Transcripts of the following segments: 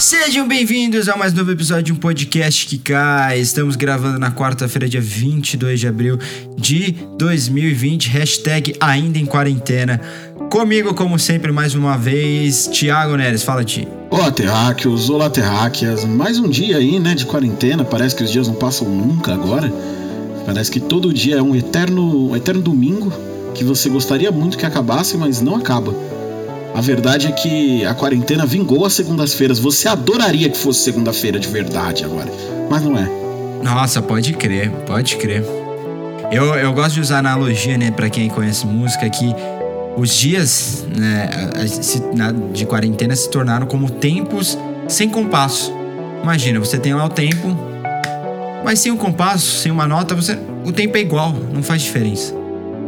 Sejam bem-vindos a mais novo episódio de um podcast que cai. Estamos gravando na quarta-feira, dia 22 de abril de 2020. Hashtag ainda em quarentena. Comigo, como sempre, mais uma vez, Thiago Neres. Fala, Ti. Olá, terráqueos, olá, terráqueas. Mais um dia aí, né, de quarentena. Parece que os dias não passam nunca agora. Parece que todo dia é um eterno, um eterno domingo que você gostaria muito que acabasse, mas não acaba. A verdade é que a quarentena vingou as segundas-feiras. Você adoraria que fosse segunda-feira de verdade agora, mas não é. Nossa, pode crer, pode crer. Eu, eu gosto de usar analogia, né, pra quem conhece música, que os dias né, de quarentena se tornaram como tempos sem compasso. Imagina, você tem lá o tempo, mas sem um compasso, sem uma nota, você, o tempo é igual, não faz diferença.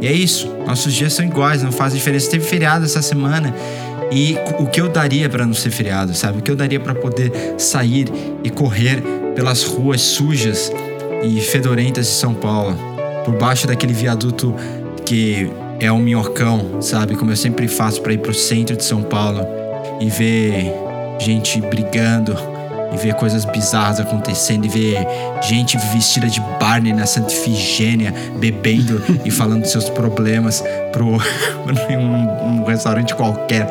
E é isso, nossos dias são iguais, não faz diferença. Teve feriado essa semana e o que eu daria pra não ser feriado, sabe? O que eu daria pra poder sair e correr pelas ruas sujas e fedorentas de São Paulo, por baixo daquele viaduto que é um minhocão, sabe? Como eu sempre faço pra ir pro centro de São Paulo e ver gente brigando e ver coisas bizarras acontecendo e ver gente vestida de Barney na Santa Ifigênia bebendo e falando seus problemas pro um, um restaurante qualquer,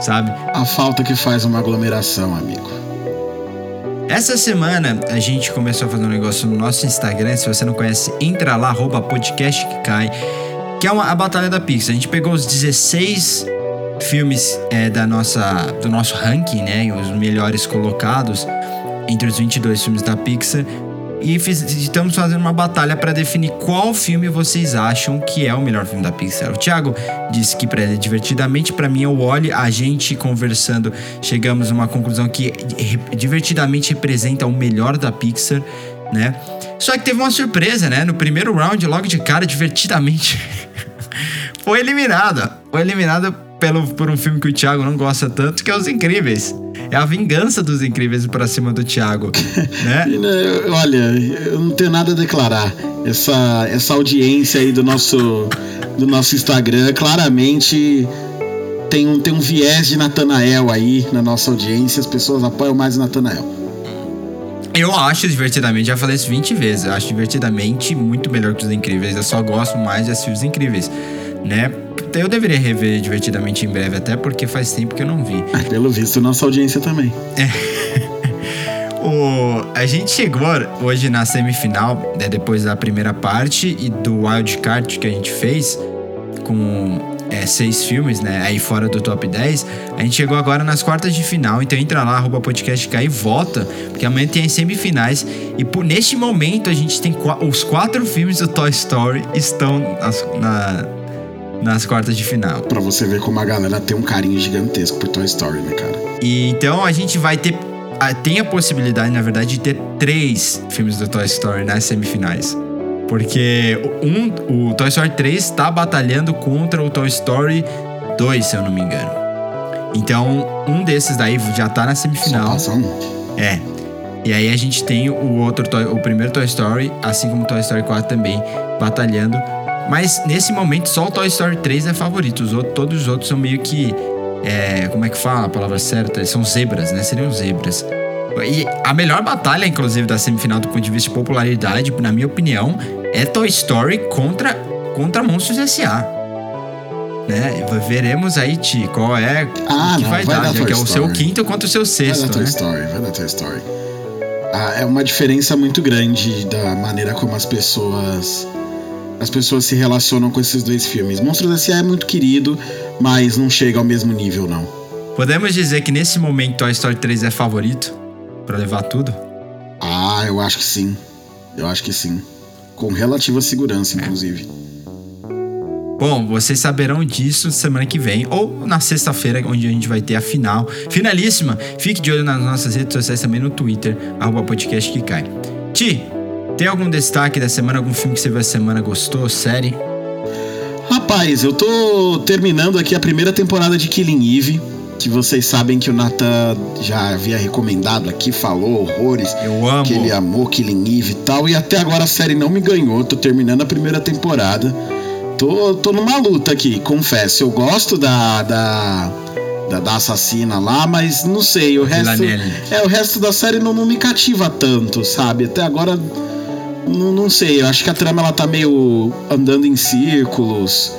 sabe? A falta que faz uma aglomeração, amigo. Essa semana a gente começou a fazer um negócio no nosso Instagram. Se você não conhece, entra lá, arroba podcast que cai. Que é uma, a Batalha da Pixar. A gente pegou os 16 filmes é, da nossa, do nosso ranking, né? Os melhores colocados entre os 22 filmes da Pixar. E fiz- estamos fazendo uma batalha para definir qual filme vocês acham que é o melhor filme da Pixar. O Thiago disse que é divertidamente, para mim é o Wally. A gente conversando, chegamos a uma conclusão que divertidamente representa o melhor da Pixar, né? Só que teve uma surpresa, né? No primeiro round, logo de cara, divertidamente, foi eliminada. Foi eliminada pelo, por um filme que o Thiago não gosta tanto, que é Os Incríveis. É a vingança dos Incríveis pra cima do Thiago, né? Né, Olha, eu não tenho nada a declarar. Essa, essa audiência aí do nosso, do nosso Instagram claramente tem um, tem um viés de Natanael aí na nossa audiência. As pessoas apoiam mais o Natanael. Eu acho divertidamente, já falei isso 20 vezes, eu acho divertidamente muito melhor que os Incríveis. Eu só gosto mais de assistir os Incríveis, né? Então eu deveria rever divertidamente em breve, até porque faz tempo que eu não vi. Ah, Pelo visto, nossa audiência também. O, a gente chegou hoje na semifinal, né, depois da primeira parte e do Wild Card que a gente fez, com é, seis filmes, né? Aí fora do top 10. A gente chegou agora nas quartas de final. Então entra lá, arroba podcast cai e vota. Porque amanhã tem as semifinais. E por, neste momento a gente tem os quatro filmes do Toy Story estão nas, na- nas quartas de final. Pra você ver como a galera tem um carinho gigantesco por Toy Story, né, cara? E então a gente vai ter. a- Tem a possibilidade, na verdade, de ter três filmes do Toy Story nas semifinais. Porque um, o Toy Story 3 está batalhando contra o Toy Story 2, se eu não me engano. Então, um desses daí já tá na Só semifinal. passa um. É. E aí a gente tem o outro Toy- o primeiro Toy Story, assim como o Toy Story 4 também, batalhando. Mas nesse momento só o Toy Story 3 é favorito. Os outros, todos os outros são meio que. é, como é que fala a palavra certa? São zebras, né? Seriam zebras. E a melhor batalha, inclusive, da semifinal do ponto de vista de popularidade, na minha opinião, é Toy Story contra, contra Monstros S.A. Né? Veremos aí, Ti, qual é Ah, o que não, vai, vai dar, já que é o seu quinto contra o seu Vai sexto, dar Toy né? Story, vai dar Toy Story. Ah, é uma diferença muito grande da maneira como as pessoas as pessoas se relacionam com esses dois filmes. Monstros S.A. é muito querido, mas não chega ao mesmo nível, não. Podemos dizer que nesse momento Toy Story 3 é favorito pra levar tudo? Ah, eu acho que sim. Eu acho que sim. Com relativa segurança, inclusive. Bom, vocês saberão disso semana que vem ou na sexta-feira, onde a gente vai ter a final. Finalíssima! Fique de olho nas nossas redes sociais também no Twitter, arroba podcast que cai. Ti, tem algum destaque da semana? Algum filme que você viu essa semana gostou? Série? Rapaz, eu tô terminando aqui a primeira temporada de Killing Eve. Que vocês sabem que o Nathan já havia recomendado aqui, falou horrores. Eu amo. Que ele amou Killing Eve e tal. E até agora a série não me ganhou. Tô terminando a primeira temporada. Tô, tô numa luta aqui, confesso. Eu gosto da, da, da, da assassina lá, mas não sei. O resto, Villanelle. é, o resto da série não, não me cativa tanto, sabe? Até agora não, não sei, eu acho que a trama ela tá meio andando em círculos.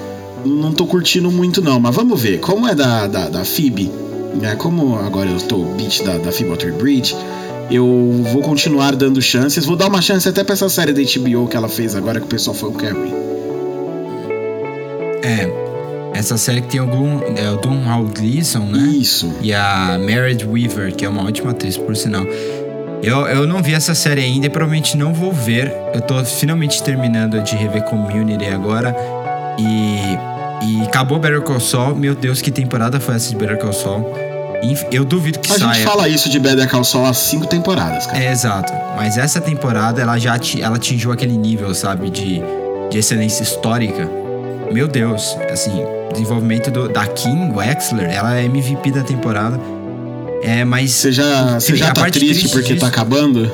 Não tô curtindo muito, não. Mas vamos ver. Como é da, da, da Phoebe, né? Como agora eu tô beat da, da Phoebe Water-Bridge, eu vou continuar dando chances. Vou dar uma chance até pra essa série da HBO que ela fez agora, que o pessoal que é ruim. É. Essa série que tem algum. É o Don Gleason, né? Isso. E a Meredith Weaver, que é uma ótima atriz, por sinal. Eu, eu não vi essa série ainda e provavelmente não vou ver. Eu tô finalmente terminando de rever Community agora. E, e acabou Better Call Saul. Meu Deus, que temporada foi essa de Better Call Saul? Eu duvido que A saia. gente fala isso de Better Call Saul há cinco temporadas, cara. É, exato. Mas essa temporada, ela já ela atingiu aquele nível, sabe, de, de excelência histórica. Meu Deus, assim, desenvolvimento do, da Kim Wexler, ela é MVP da temporada. É, mas. Você já, você a já tá parte triste porque disso- tá acabando?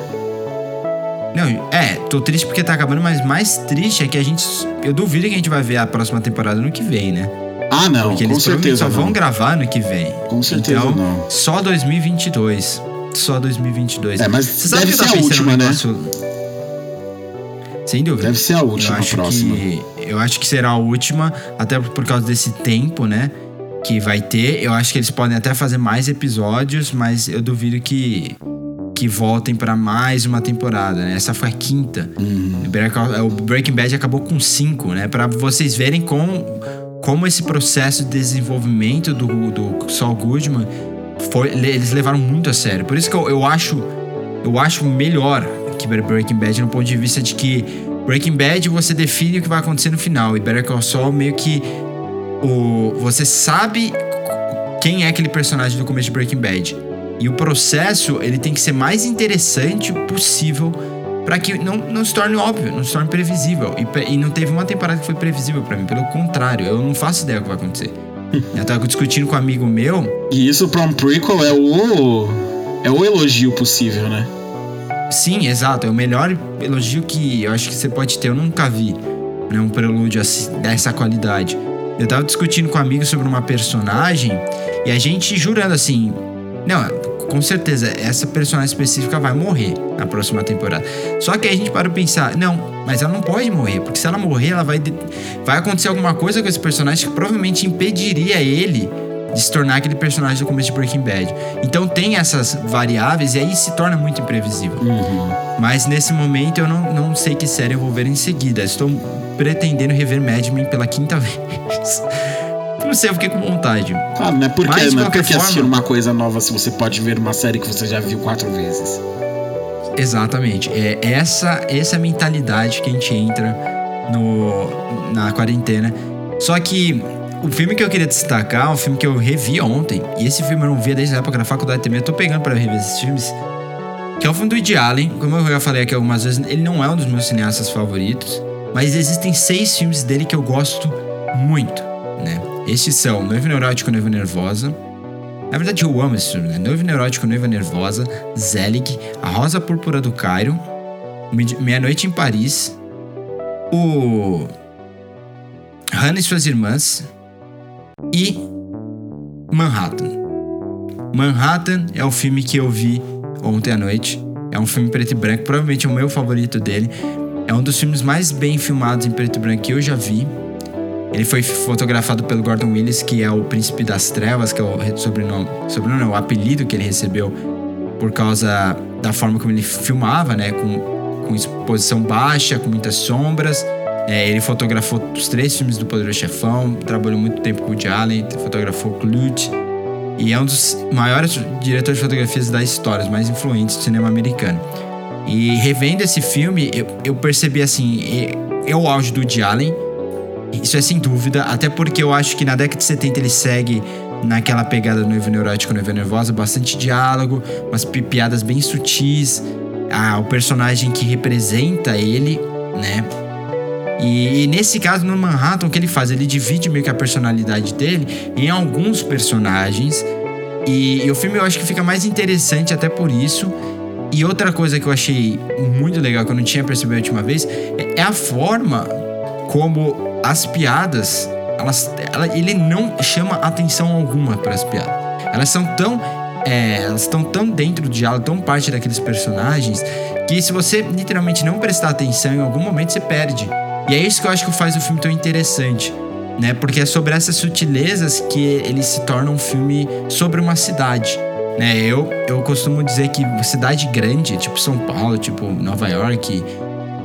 Não, é, tô triste porque tá acabando, mas mais triste é que a gente. Eu duvido que a gente vai ver a próxima temporada no que vem, né? Ah, não, Porque com certeza só vão não. gravar no que vem. Com certeza então, não. Só 2022. Só 2022. É, mas Você deve ser a última, né? negócio- Sem dúvida. Deve ser a última eu acho próxima. Que, eu acho que será a última, até por causa desse tempo, né? Que vai ter. Eu acho que eles podem até fazer mais episódios, mas eu duvido que que voltem pra mais uma temporada, né? Essa foi a quinta. Uhum. O O Breaking Bad acabou com cinco, né? Pra vocês verem como, como esse processo de desenvolvimento do, do Saul Goodman foi, eles levaram muito a sério. Por isso que eu, eu acho eu acho melhor que Breaking Bad no ponto de vista de que Breaking Bad você define o que vai acontecer no final e Better Call Saul meio que o você sabe quem é aquele personagem do começo de Breaking Bad. E o processo, ele tem que ser mais interessante possível para que não, não se torne óbvio, não se torne previsível. E, e não teve uma temporada que foi previsível para mim, pelo contrário, eu não faço ideia do que vai acontecer. eu tava discutindo com um amigo meu, E isso pra um prequel é o. É o elogio possível, né? Sim, exato. É o melhor elogio que eu acho que você pode ter. Eu nunca vi né, um prelúdio assim, dessa qualidade. Eu tava discutindo com um amigo sobre uma personagem e a gente jurando assim: Não, com certeza, essa personagem específica vai morrer na próxima temporada. Só que a gente pra pensar: Não, mas ela não pode morrer, porque se ela morrer, ela vai, vai acontecer alguma coisa com esse personagem que provavelmente impediria ele de se tornar aquele personagem do começo de Breaking Bad. Então tem essas variáveis e aí se torna muito imprevisível. Mas nesse momento eu não, não sei que série eu vou ver em seguida. Estou pretendendo rever Mad Men pela quinta vez. Não sei, eu fiquei com vontade. Claro, não é porque, Mas, não é qualquer porque assistir forma- uma coisa nova se você pode ver uma série que você já viu quatro vezes. Exatamente. É essa essa mentalidade que a gente entra no, na quarentena. Só que o filme que eu queria destacar é um filme que eu revi ontem. E esse filme eu não via desde a época da faculdade também. Eu tô pegando pra rever esses filmes. Que é o filme do Woody Allen. Como eu já falei aqui algumas vezes, ele não é um dos meus cineastas favoritos. Mas existem seis filmes dele que eu gosto muito, né? Estes são Noivo Neurótico, Noiva Nervosa. Na verdade, eu amo esse filme, né? Noivo Neurótico, Noiva Nervosa, Zelig, A Rosa Púrpura do Cairo, Mid- Meia-Noite em Paris, o Hannah e suas irmãs e Manhattan. Manhattan é o filme que eu vi ontem à noite. É um filme preto e branco, provavelmente é o meu favorito dele. É um dos filmes mais bem filmados em preto e branco que eu já vi. Ele foi fotografado pelo Gordon Willis, que é o Príncipe das Trevas, que é o re- sobrenome, sobrenome o apelido que ele recebeu por causa da forma como ele filmava, né, com, com exposição baixa, com muitas sombras. É, ele fotografou os três filmes do Poderoso Chefão, trabalhou muito tempo com o Woody Allen, fotografou Clute. E é um dos maiores diretores de fotografias da história, os mais influentes do cinema americano. E revendo esse filme, eu, eu percebi assim, é, o auge do Woody Allen, isso é sem dúvida, até porque eu acho que na década de 70 ele segue naquela pegada noivo neurótico, noiva nervosa, bastante diálogo, umas pi- piadas bem sutis, ah, o personagem que representa ele, né? E, nesse caso, no Manhattan, o que ele faz? Ele divide meio que a personalidade dele em alguns personagens. E, e o filme eu acho que fica mais interessante até por isso. E outra coisa que eu achei muito legal, que eu não tinha percebido a última vez, é, é a forma como as piadas, elas, ela, ele não chama atenção alguma para as piadas. Elas são tão é, elas estão tão dentro do diálogo, tão parte daqueles personagens, que se você literalmente não prestar atenção em algum momento, você perde. E é isso que eu acho que faz o filme tão interessante, né? Porque é sobre essas sutilezas que ele se torna um filme sobre uma cidade. Né, eu, eu costumo dizer que cidade grande, tipo São Paulo, tipo Nova York,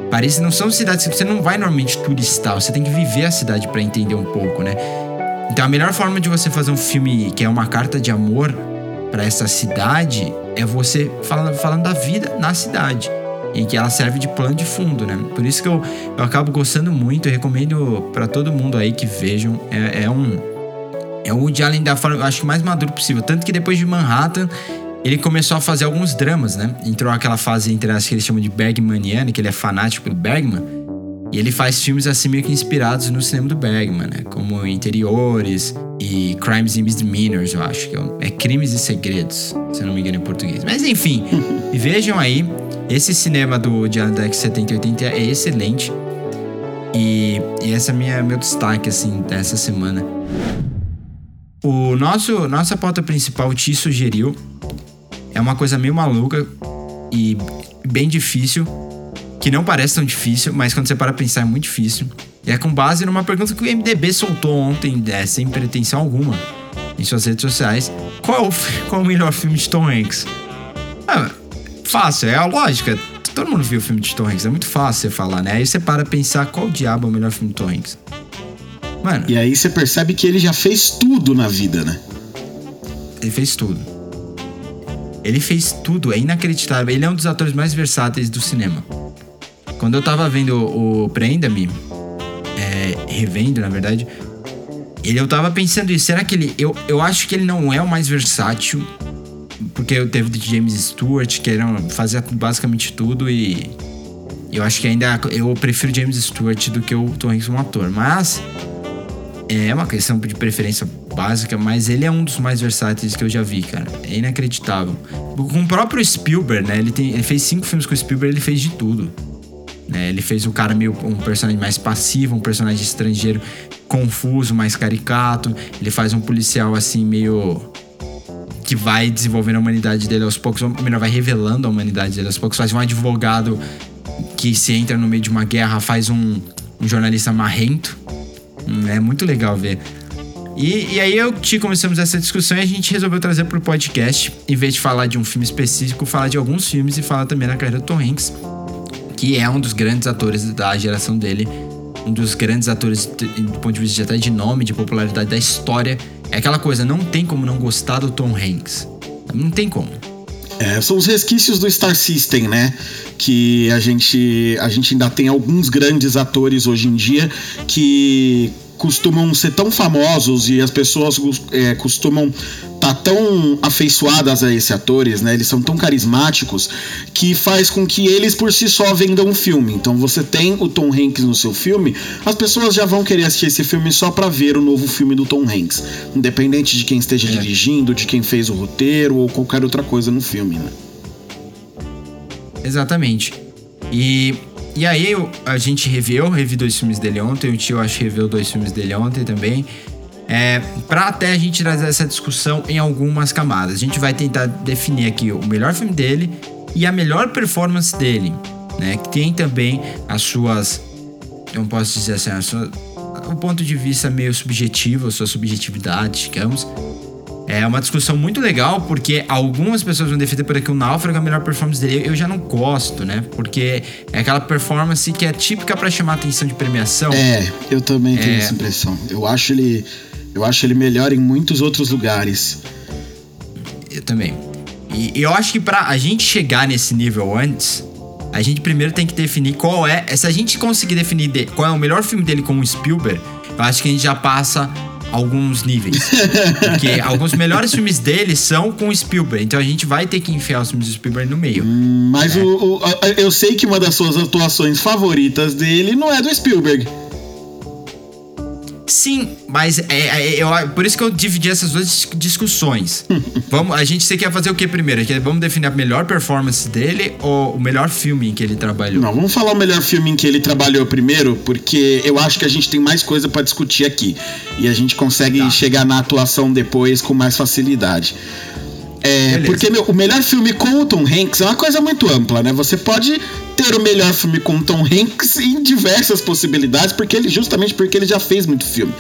Paris, não são cidades que você não vai normalmente turistar, você tem que viver a cidade para entender um pouco, né? Então a melhor forma de você fazer um filme que é uma carta de amor para essa cidade é você falando, falando da vida na cidade. Em que ela serve de plano de fundo, né? Por isso que eu, eu acabo gostando muito, eu recomendo para todo mundo aí que vejam. É, é um. É o Woody Allen da forma, eu acho, mais maduro possível. Tanto que depois de Manhattan, ele começou a fazer alguns dramas, né? Entrou aquela fase entre as que eles chamam de Bergmaniana, que ele é fanático pelo Bergman. E ele faz filmes assim meio que inspirados no cinema do Bergman, né? Como Interiores e Crimes and Misdemeanors, eu acho que é, é Crimes e Segredos, se eu não me engano em português. Mas enfim, vejam aí, esse cinema do de Deck 70 e 80 é excelente. E, e esse é minha, meu destaque, assim, dessa semana. O nosso, nossa pauta principal te sugeriu. É uma coisa meio maluca e bem difícil que não parece tão difícil, mas quando você para pensar é muito difícil. E é com base numa pergunta que o MDB soltou ontem, é, sem pretensão alguma, em suas redes sociais. Qual é qual é o melhor filme de Tom Hanks? Ah, fácil, é a lógica. Todo mundo viu o filme de Tom Hanks, é muito fácil você falar, né? Aí você para pensar qual diabo é o melhor filme de Tom Hanks. Mano. E aí você percebe que ele já fez tudo na vida, né? Ele fez tudo. Ele fez tudo, é inacreditável. Ele é um dos atores mais versáteis do cinema. Quando eu tava vendo o Prenda-me, é, revendo, na verdade, ele, eu tava pensando isso. Será que ele. Eu, eu acho que ele não é o mais versátil. Porque teve de James Stewart, que era, fazia basicamente tudo e. Eu acho que ainda. Eu prefiro James Stewart do que o Tom Hanks como ator. Mas. É uma questão de preferência básica, mas ele é um dos mais versáteis que eu já vi, cara. É inacreditável. Com o próprio Spielberg, né? Ele, tem, ele fez cinco filmes com o Spielberg, ele fez de tudo. Né? Ele fez um cara meio um personagem mais passivo, um personagem estrangeiro confuso, mais caricato. Ele faz um policial assim meio que vai desenvolvendo a humanidade dele aos poucos, ou melhor, vai revelando a humanidade dele aos poucos. Faz um advogado que se entra no meio de uma guerra, faz um, um jornalista marrento. Hum, é muito legal ver. E, e, aí eu te começamos essa discussão e a gente resolveu trazer pro podcast, em vez de falar de um filme específico, falar de alguns filmes e falar também da carreira do Tom Hanks que é um dos grandes atores da geração dele, um dos grandes atores do ponto de vista até de nome, de popularidade da história. É aquela coisa, não tem como não gostar do Tom Hanks. Não tem como. É, são os resquícios do Star System, né? Que a gente, a gente ainda tem alguns grandes atores hoje em dia que costumam ser tão famosos e as pessoas é, costumam tá tão afeiçoadas a esses atores, né? Eles são tão carismáticos que faz com que eles por si só vendam um filme. Então você tem o Tom Hanks no seu filme, as pessoas já vão querer assistir esse filme só para ver o novo filme do Tom Hanks, independente de quem esteja é. dirigindo, de quem fez o roteiro ou qualquer outra coisa no filme, né? Exatamente. E e aí a gente reviu, revi dois filmes dele ontem, o tio acho que reviu dois filmes dele ontem também. É, para até a gente trazer essa discussão em algumas camadas. A gente vai tentar definir aqui o melhor filme dele e a melhor performance dele, né? Que tem também as suas, eu não posso dizer assim, a sua, o ponto de vista meio subjetivo, a sua subjetividade, digamos. É uma discussão muito legal, porque algumas pessoas vão defender por aqui o Náufrago é a melhor performance dele. Eu já não gosto, né? Porque é aquela performance que é típica para chamar atenção de premiação. É, eu também tenho é... essa impressão. Eu acho ele. Eu acho ele melhor em muitos outros lugares. Eu também. E eu acho que para a gente chegar nesse nível antes, a gente primeiro tem que definir qual é. Se a gente conseguir definir qual é o melhor filme dele com o Spielberg, eu acho que a gente já passa alguns níveis. Porque alguns melhores filmes dele são com o Spielberg. Então a gente vai ter que enfiar os filmes do Spielberg no meio. Mas o, o- a- eu sei que uma das suas atuações favoritas dele não é do Spielberg. Sim, mas é, é- eu- por isso que eu dividi essas duas dis- discussões. vamos, a gente você quer fazer o que primeiro? Vamos definir a melhor performance dele ou o melhor filme em que ele trabalhou? Não, vamos falar o melhor filme em que ele trabalhou primeiro, porque eu acho que a gente tem mais coisa pra discutir aqui. E a gente consegue Tá. chegar na atuação depois com mais facilidade. É, Beleza. porque meu, o melhor filme com o Tom Hanks é uma coisa muito ampla, né? Você pode ter o melhor filme com o Tom Hanks em diversas possibilidades, porque ele justamente porque ele já fez muito filme.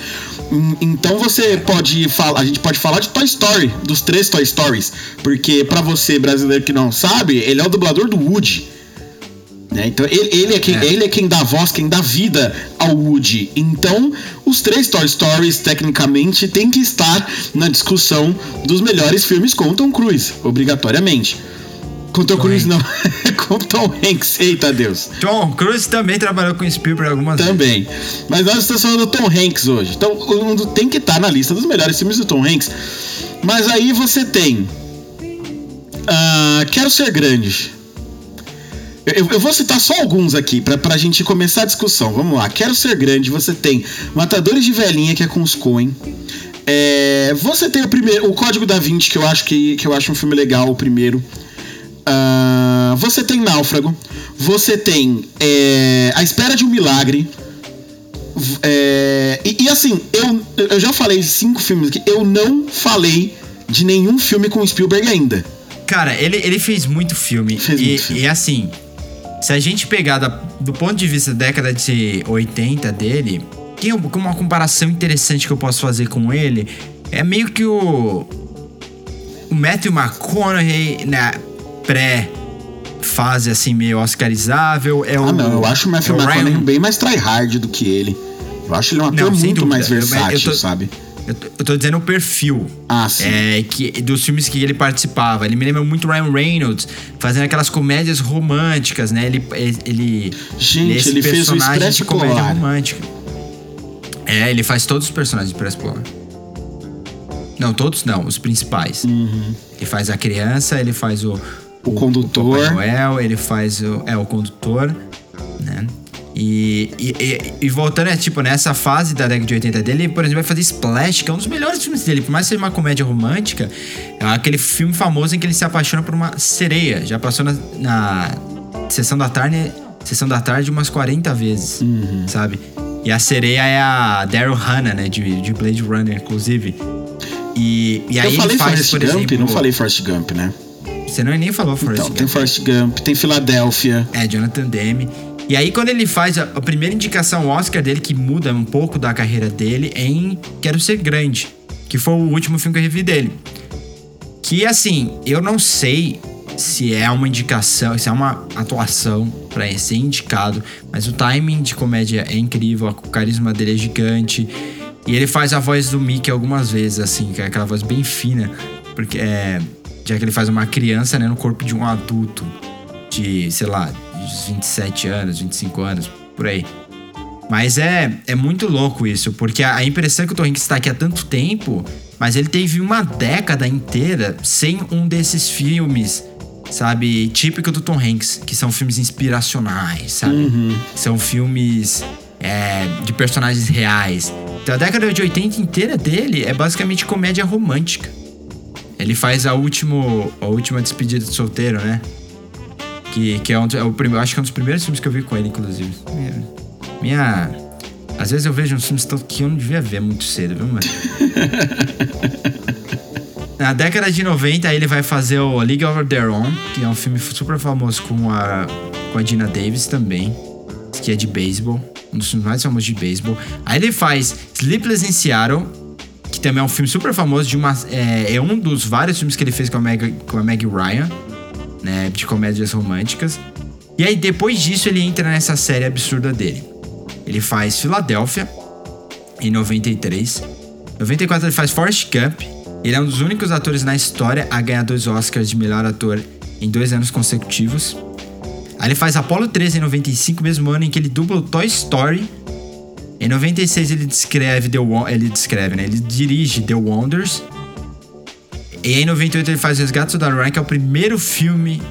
Então você pode falar, a gente pode falar de Toy Story, dos três Toy Stories, porque pra você brasileiro que não sabe, ele é o dublador do Woody. Né? Então ele, ele é quem, É. ele é quem dá voz, quem dá vida ao Woody. Então os três Toy Stories tecnicamente têm que estar na discussão dos melhores filmes com Tom Cruise, obrigatoriamente. Com Tom, Tom Cruise não, com Tom Hanks, eita Deus. Tom Cruise também trabalhou com Spielberg algumas vezes. Também. Mas nós estamos falando do Tom Hanks hoje. Então o mundo tem que estar na lista dos melhores filmes do Tom Hanks. Mas aí você tem. ah, Quero Ser Grande. Eu, eu vou citar só alguns aqui pra, pra gente começar a discussão. Vamos lá. Quero Ser Grande. Você tem Matadores de Velhinha, que é com os Coen. É, você tem o primeiro, o Código da Vinci, que eu acho que, que eu acho um filme legal, o primeiro. Ah, você tem Náufrago. Você tem é, A Espera de um Milagre. É, e, e assim, eu, eu já falei cinco filmes aqui. Eu não falei de nenhum filme com Spielberg ainda. Cara, ele, ele fez muito filme. Fez e, muito filme. e assim, se a gente pegar da- do ponto de vista da década de 80 dele, tem um- uma comparação interessante que eu posso fazer com ele. É meio que o. O Matthew McConaughey na pré-fase assim, meio oscarizável. É Ah, o, não, eu acho o Matthew é o McConaughey Ryan- bem mais tryhard do que ele. Eu acho ele um ator Não, muito dúvida. mais Eu- eu versátil, tô- sabe? Eu tô, eu tô dizendo o perfil. Ah, sim. É, que, dos filmes que ele participava. Ele me lembra muito Ryan Reynolds, fazendo aquelas comédias românticas, né? Ele. ele Gente, esse ele fez o Expresso de comédia Polar. romântica. É, ele faz todos os personagens de Expresso Polar. Não, todos não, os principais. Ele faz a criança, ele faz o. Uhum. O condutor. Papai Noel, ele faz o. É, o condutor, né? E, e, e- voltando, é tipo, nessa fase da década de 80 dele, ele, por exemplo, vai fazer Splash, que é um dos melhores filmes dele. Por mais que seja uma comédia romântica, é aquele filme famoso em que ele se apaixona por uma sereia. Já passou na, na sessão da tarde. Sessão da tarde umas 40 vezes, Uhum. sabe? E a sereia é a Daryl Hannah, né? De, de Blade Runner, inclusive. E, e aí eu falei ele faz, Forrest por Gump, exemplo. não falei Forrest Gump, né? Você não nem falou Forrest Então, Gump. tem Forrest Gump, tem Filadélfia. É, Jonathan Demme. E aí, quando ele faz a, a primeira indicação Oscar dele, que muda um pouco da carreira dele, é em Quero Ser Grande, que foi o último filme que eu revi dele. Que, assim, eu não sei se é uma indicação, se é uma atuação pra ser indicado, mas o timing de comédia é incrível, o carisma dele é gigante. E ele faz a voz do Mickey algumas vezes, assim, que é aquela voz bem fina, porque é. Já que ele faz uma criança, né, no corpo de um adulto de, sei lá, de 27 anos, 25 anos, por aí. Mas é, é muito louco isso, porque a, a impressão é que o Tom Hanks está aqui há tanto tempo, mas ele teve uma década inteira sem um desses filmes, sabe, típico do Tom Hanks, que são filmes inspiracionais, sabe? São filmes é, de personagens reais. Então a década de 80 inteira dele é basicamente comédia romântica. Ele faz a, último, a última despedida de solteiro, né? Que, que é, um, é o primeiro, acho que é um dos primeiros filmes que eu vi com ele, inclusive. Minha. minha- às vezes eu vejo uns filmes que eu não devia ver muito cedo, viu, mano? Na década de 90, aí ele vai fazer o League of Their Own, que é um filme super famoso com a, com a Dina Davis também, que é de beisebol, um dos filmes mais famosos de beisebol. Aí ele faz Sleepless in Seattle, que também é um filme super famoso de uma é, é um dos vários filmes que ele fez com a Meg, com a Meg Ryan, né, de comédias românticas. E aí depois disso ele entra nessa série absurda dele. Ele faz Filadélfia em 93. 94 ele faz Forrest Gump. Ele é um dos únicos atores na história a ganhar dois Oscars de melhor ator em dois anos consecutivos. Aí ele faz Apollo 13 em 95, mesmo ano em que ele dubla o Toy Story. Em 96 ele descreve The ele descreve, né? Ele dirige The Wonders. E em 98 ele faz Resgate Soldado Ryan, que é o primeiro filme,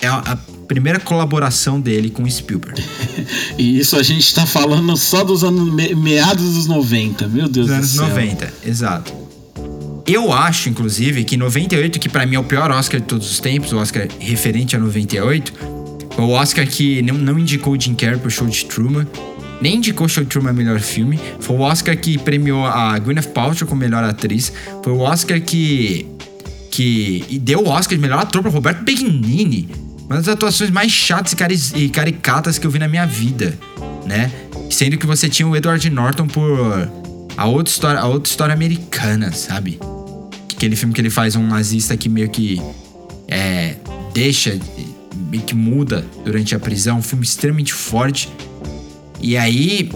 é a, primeira colaboração dele com Spielberg. E isso a gente tá falando só dos anos me- meados dos 90, meu Deus Dos do anos céu. 90, exato. Eu acho, inclusive, que 98, que pra mim é o pior Oscar de todos os tempos, o Oscar referente a 98, foi o Oscar que não, não indicou o Jim Carrey pro show de Truman, nem indicou o show de Truman melhor filme, foi o Oscar que premiou a Gwyneth Paltrow como melhor atriz, foi o Oscar que que e deu o Oscar de melhor ator pro Roberto Benigni, uma das atuações mais chatas e, e caricatas que eu vi na minha vida, né? Sendo que você tinha o Edward Norton por a outra história, a outra história americana, sabe? Aquele filme que ele faz um nazista que meio que é, deixa, meio que muda durante a prisão, um filme extremamente forte. E aí,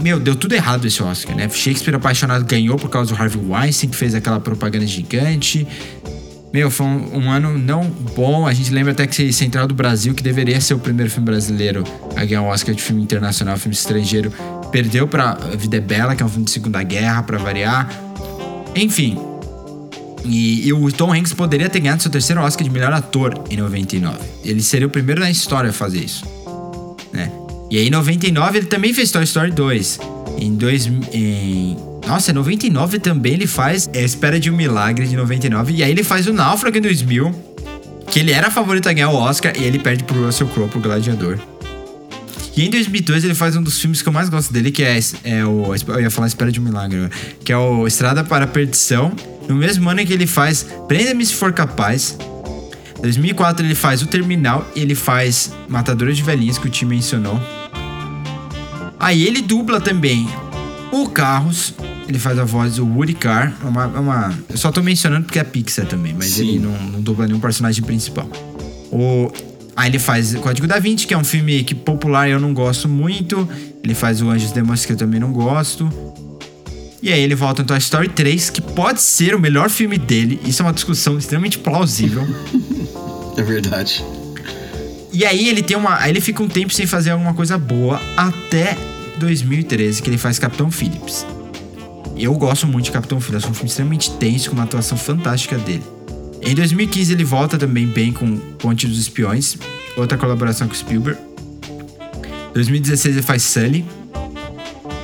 meu, deu tudo errado esse Oscar, né? Shakespeare Apaixonado ganhou por causa do Harvey Weinstein, que fez aquela propaganda gigante. Meu, foi um, um ano não bom. A gente lembra até que Central do Brasil, que deveria ser o primeiro filme brasileiro a ganhar um Oscar de filme internacional, filme estrangeiro, perdeu pra Vida é Bela, que é um filme de Segunda Guerra, pra variar. Enfim. E, e o Tom Hanks poderia ter ganhado seu terceiro Oscar de melhor ator em 99. Ele seria o primeiro na história a fazer isso. Né? E aí, em 99, ele também fez Toy Story 2. Em dois, em nossa, em 99 também ele faz Espera de um Milagre de 99. E aí ele faz o Náufrago em 2000. Que ele era favorito a ganhar o Oscar e ele perde pro Russell Crowe pro Gladiador. E em 2002 ele faz um dos filmes que eu mais gosto dele, que é, é o. Eu ia falar Espera de um Milagre, que é o Estrada para a Perdição. No mesmo ano em que ele faz Prenda-me se for capaz. 2004 ele faz O Terminal e ele faz Matadora de Velhinhas, que o time mencionou. Aí ele dubla também o Carros. Ele faz a voz do Woody Carr. É uma, é uma- eu só tô mencionando porque é Pixar também, mas Sim. ele não, não dubla nenhum personagem principal. O, aí ele faz Código da Vinci, que é um filme que popular eu não gosto muito. Ele faz o Anjos Demônios, que eu também não gosto. E aí ele volta no Toy Story 3, que pode ser o melhor filme dele. Isso é uma discussão extremamente plausível. É verdade. E aí ele tem uma. Aí ele fica um tempo sem fazer alguma coisa boa até 2013, que ele faz Capitão Phillips. Eu gosto muito de Capitão Phillips, é um filme extremamente tenso, com uma atuação fantástica dele. Em 2015 ele volta também bem com Ponte dos Espiões, outra colaboração com Spielberg. 2016 ele faz Sully.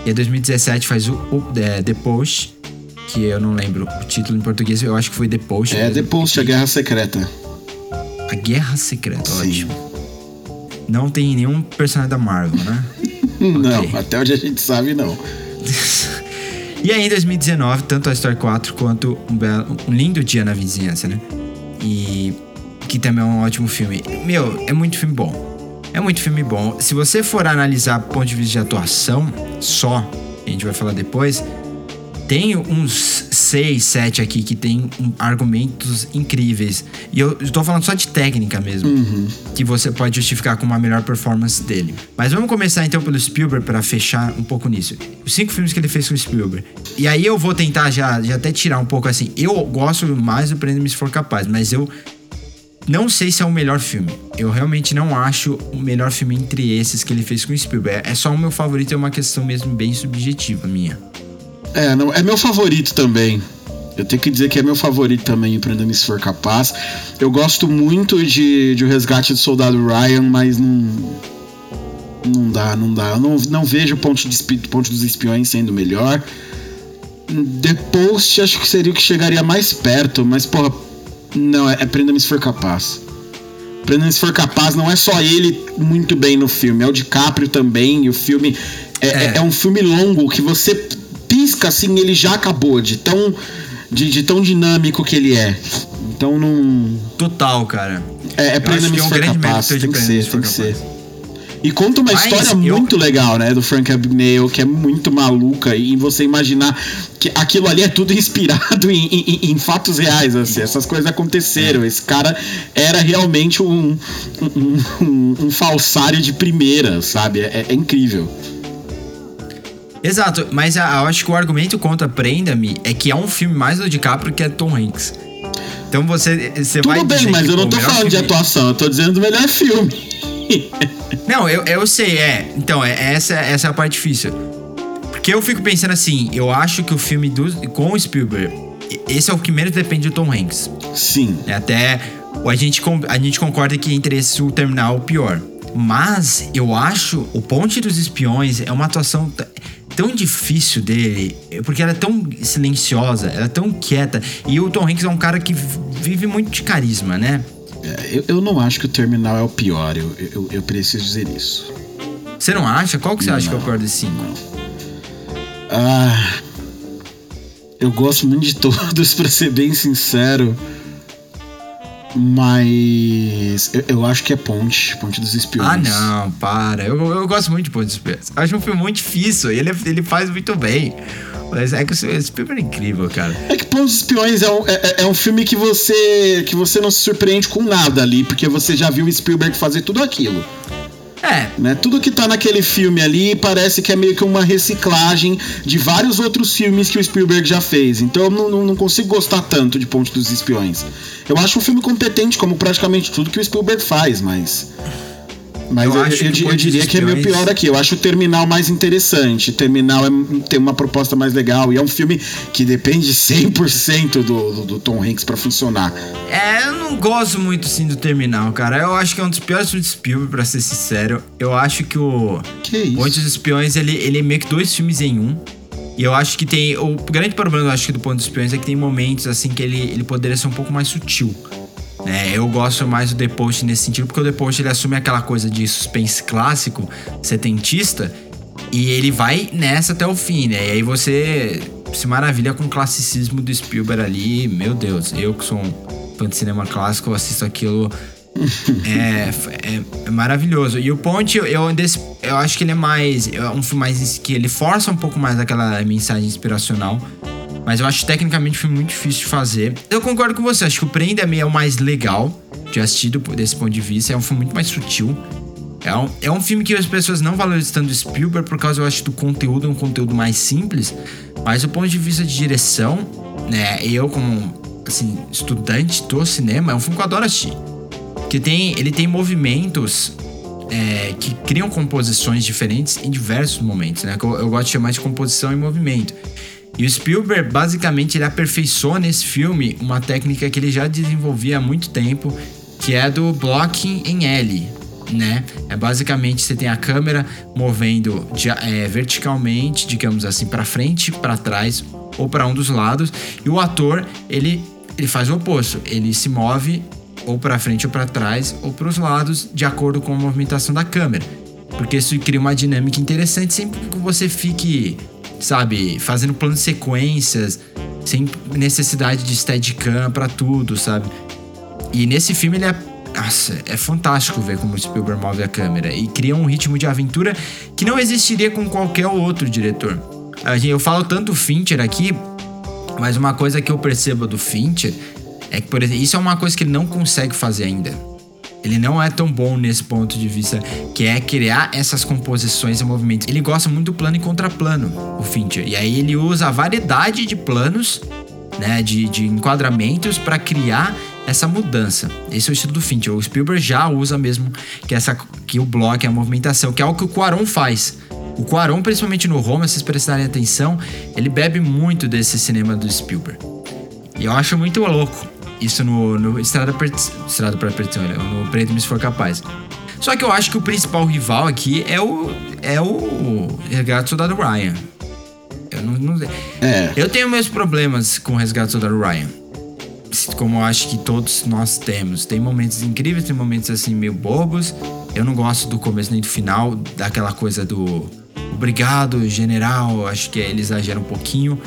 E em 2017 faz o, o é, The Post, que eu não lembro o título em português, eu acho que foi The Post. É. The Post, a Guerra Secreta. A Guerra Secreta, Sim. ótimo. Não tem nenhum personagem da Marvel, né? Não, até onde a gente sabe, não. E aí, em 2019, tanto Toy Story 4 quanto um, belo- um lindo dia na vizinhança, né? E que também é um ótimo filme. Meu, é muito filme bom. É muito filme bom. Se você for analisar do ponto de vista de atuação só, a gente vai falar depois, tem uns 6, 7 aqui que tem um- argumentos incríveis. E eu estou falando só de técnica mesmo. Que você pode justificar com uma melhor performance dele. Mas vamos começar então pelo Spielberg para fechar um pouco nisso. Os cinco filmes que ele fez com o Spielberg. E aí eu vou tentar já, já até tirar um pouco assim. Eu gosto mais do Prenda-me se for capaz, mas eu não sei se é o melhor filme. Eu realmente não acho o melhor filme entre esses que ele fez com o Spielberg. É só o meu favorito, é uma questão mesmo bem subjetiva minha. É, não, é meu favorito também. Eu tenho que dizer que é meu favorito também, Prenda-me se for capaz. Eu gosto muito de, de O Resgate do Soldado Ryan, mas não. Não dá, não dá. Eu não, não vejo o Ponte, de Ponte dos Espiões sendo melhor. The Post acho que seria o que chegaria mais perto, mas porra. Não, é, é Prenda-me se for capaz. Prenda-me se for capaz não é só ele muito bem no filme, é o DiCaprio também. E o filme é, É. é- é um filme longo que você pisca assim, ele já acabou, de tão, de, de tão dinâmico que ele é. Então não. Total, cara. É, é que é um capaz. Tem que ser, se tem que ser. E conta uma Mas história eu- muito legal, né? Do Frank Abagnale, que é muito maluca. E você imaginar que aquilo ali é tudo inspirado em, em- em fatos reais, assim. Essas coisas aconteceram. Esse cara era realmente um, um, um- um falsário de primeira, sabe? É, é incrível. Exato, mas a- eu acho que o argumento contra Prenda-me é que é um filme mais do DiCaprio que é Tom Hanks. Então você, você vai Tudo bem, dizer mas que, eu não tô falando de filme- atuação, eu tô dizendo do melhor filme. Não, eu, eu sei, é. Então, é, essa, essa é a parte difícil. Porque eu fico pensando assim, eu acho que o filme do, com o Spielberg, esse é o que menos depende do Tom Hanks. Sim. É Até a gente, a gente concorda que entre esse o terminal é o pior. Mas eu acho o Ponte dos Espiões é uma atuação tão difícil dele, porque ela é tão silenciosa, ela é tão quieta. E o Tom Hanks é um cara que vive muito de carisma, né? É, Eu, eu não acho que o Terminal é o pior, eu, eu, eu preciso dizer isso. Você não acha? Qual que você acha que é o Não. pior desses cinco? Ah. Eu gosto muito de todos, pra ser bem sincero. Mas. Eu, eu acho que é Ponte, Ponte dos Espiões. Ah, não, para. Eu, eu gosto muito de Ponte dos Espiões. Acho um filme muito difícil e ele, ele faz muito bem. Mas é que o Spielberg é incrível, cara. É que Ponte dos Espiões é um, é, é um filme que você. que você não se surpreende com nada ali, porque você já viu o Spielberg fazer tudo aquilo. É, Né? Tudo que tá naquele filme ali parece que é meio que uma reciclagem de vários outros filmes que o Spielberg já fez. Então eu não, não, consigo gostar tanto de Ponte dos Espiões. Eu acho um filme competente, como praticamente tudo que o Spielberg faz, mas. Mas Eu eu, acho eu que eu diria que é meio pior aqui. Eu acho o Terminal mais interessante. Terminal é, tem uma proposta mais legal. E é um filme que depende 100% do, do, do Tom Hanks pra funcionar. É, eu não gosto muito sim do Terminal, cara. Eu acho que é um dos piores filmes de Spielberg, pra ser sincero. Eu acho que o Que isso? Ponte dos Espiões, ele, ele é meio que dois filmes em um. E eu acho que tem. O grande problema, eu acho que do Ponte dos Espiões é que tem momentos assim que ele, ele poderia ser um pouco mais sutil. Né? eu gosto mais do The Post nesse sentido, porque o The Post ele assume aquela coisa de suspense clássico, setentista, e ele vai nessa até o fim, né? E aí você se maravilha com o classicismo do Spielberg ali. Meu Deus, eu que sou um fã de cinema clássico, assisto aquilo é, é, é maravilhoso. E o Ponte, eu, eu, eu acho que ele é mais. É um filme mais. que ele força um pouco mais aquela mensagem inspiracional. Mas eu acho tecnicamente filme muito difícil de fazer. Eu concordo com você, acho que o Prenda-me é o mais legal de assistir do- desse ponto de vista. É um filme muito mais sutil. É um, é um filme que as pessoas não valorizam tanto o Spielberg por causa, eu acho, do conteúdo, um conteúdo mais simples. Mas do ponto de vista de direção, né, eu como, assim, estudante do cinema, é um filme que eu adoro assistir. Que tem, ele tem movimentos é, que criam composições diferentes em diversos momentos, né? Que eu, eu gosto de chamar de composição em movimento. E o Spielberg, basicamente, ele aperfeiçoa nesse filme uma técnica que ele já desenvolvia há muito tempo, que é do blocking em L, né? É basicamente você tem a câmera movendo de- é, verticalmente, digamos assim, para frente, para trás ou para um dos lados, e o ator ele ele faz o oposto, ele se move ou para frente ou para trás ou para os lados de acordo com a movimentação da câmera, porque isso cria uma dinâmica interessante sempre que você fique, sabe, fazendo planos de sequências sem necessidade de steadicam para tudo, sabe? E nesse filme ele é. Nossa, é fantástico ver como o Spielberg move a câmera e cria um ritmo de aventura que não existiria com qualquer outro diretor. A gente- Eu falo tanto Fincher aqui, mas uma coisa que eu percebo do Fincher é que, por exemplo, isso é uma coisa que ele não consegue fazer ainda. Ele não é tão bom nesse ponto de vista, que é criar essas composições e movimentos. Ele gosta muito do plano e contraplano, o Fincher. E aí ele usa a variedade de planos, né, de, de enquadramentos para criar essa mudança. Esse é o estilo do Fincher. O Spielberg já usa mesmo que essa que o bloco é a movimentação, que é algo que o Quaron faz. O Quaron, principalmente no Roma, se vocês prestarem atenção, ele bebe muito desse cinema do Spielberg. E eu acho muito louco isso no, no Estrada, per... Estrada para Perdição, né? no Preto Se For Capaz. Só que eu acho que o principal rival aqui é o é o Resgate do Soldado Ryan. Eu não, não- É. eu tenho meus problemas com o Resgate do Soldado Ryan. Como eu acho que todos nós temos. Tem momentos incríveis, tem momentos assim meio bobos. Eu não gosto do começo nem do final, daquela coisa do obrigado, general. Acho que ele exagera um pouquinho,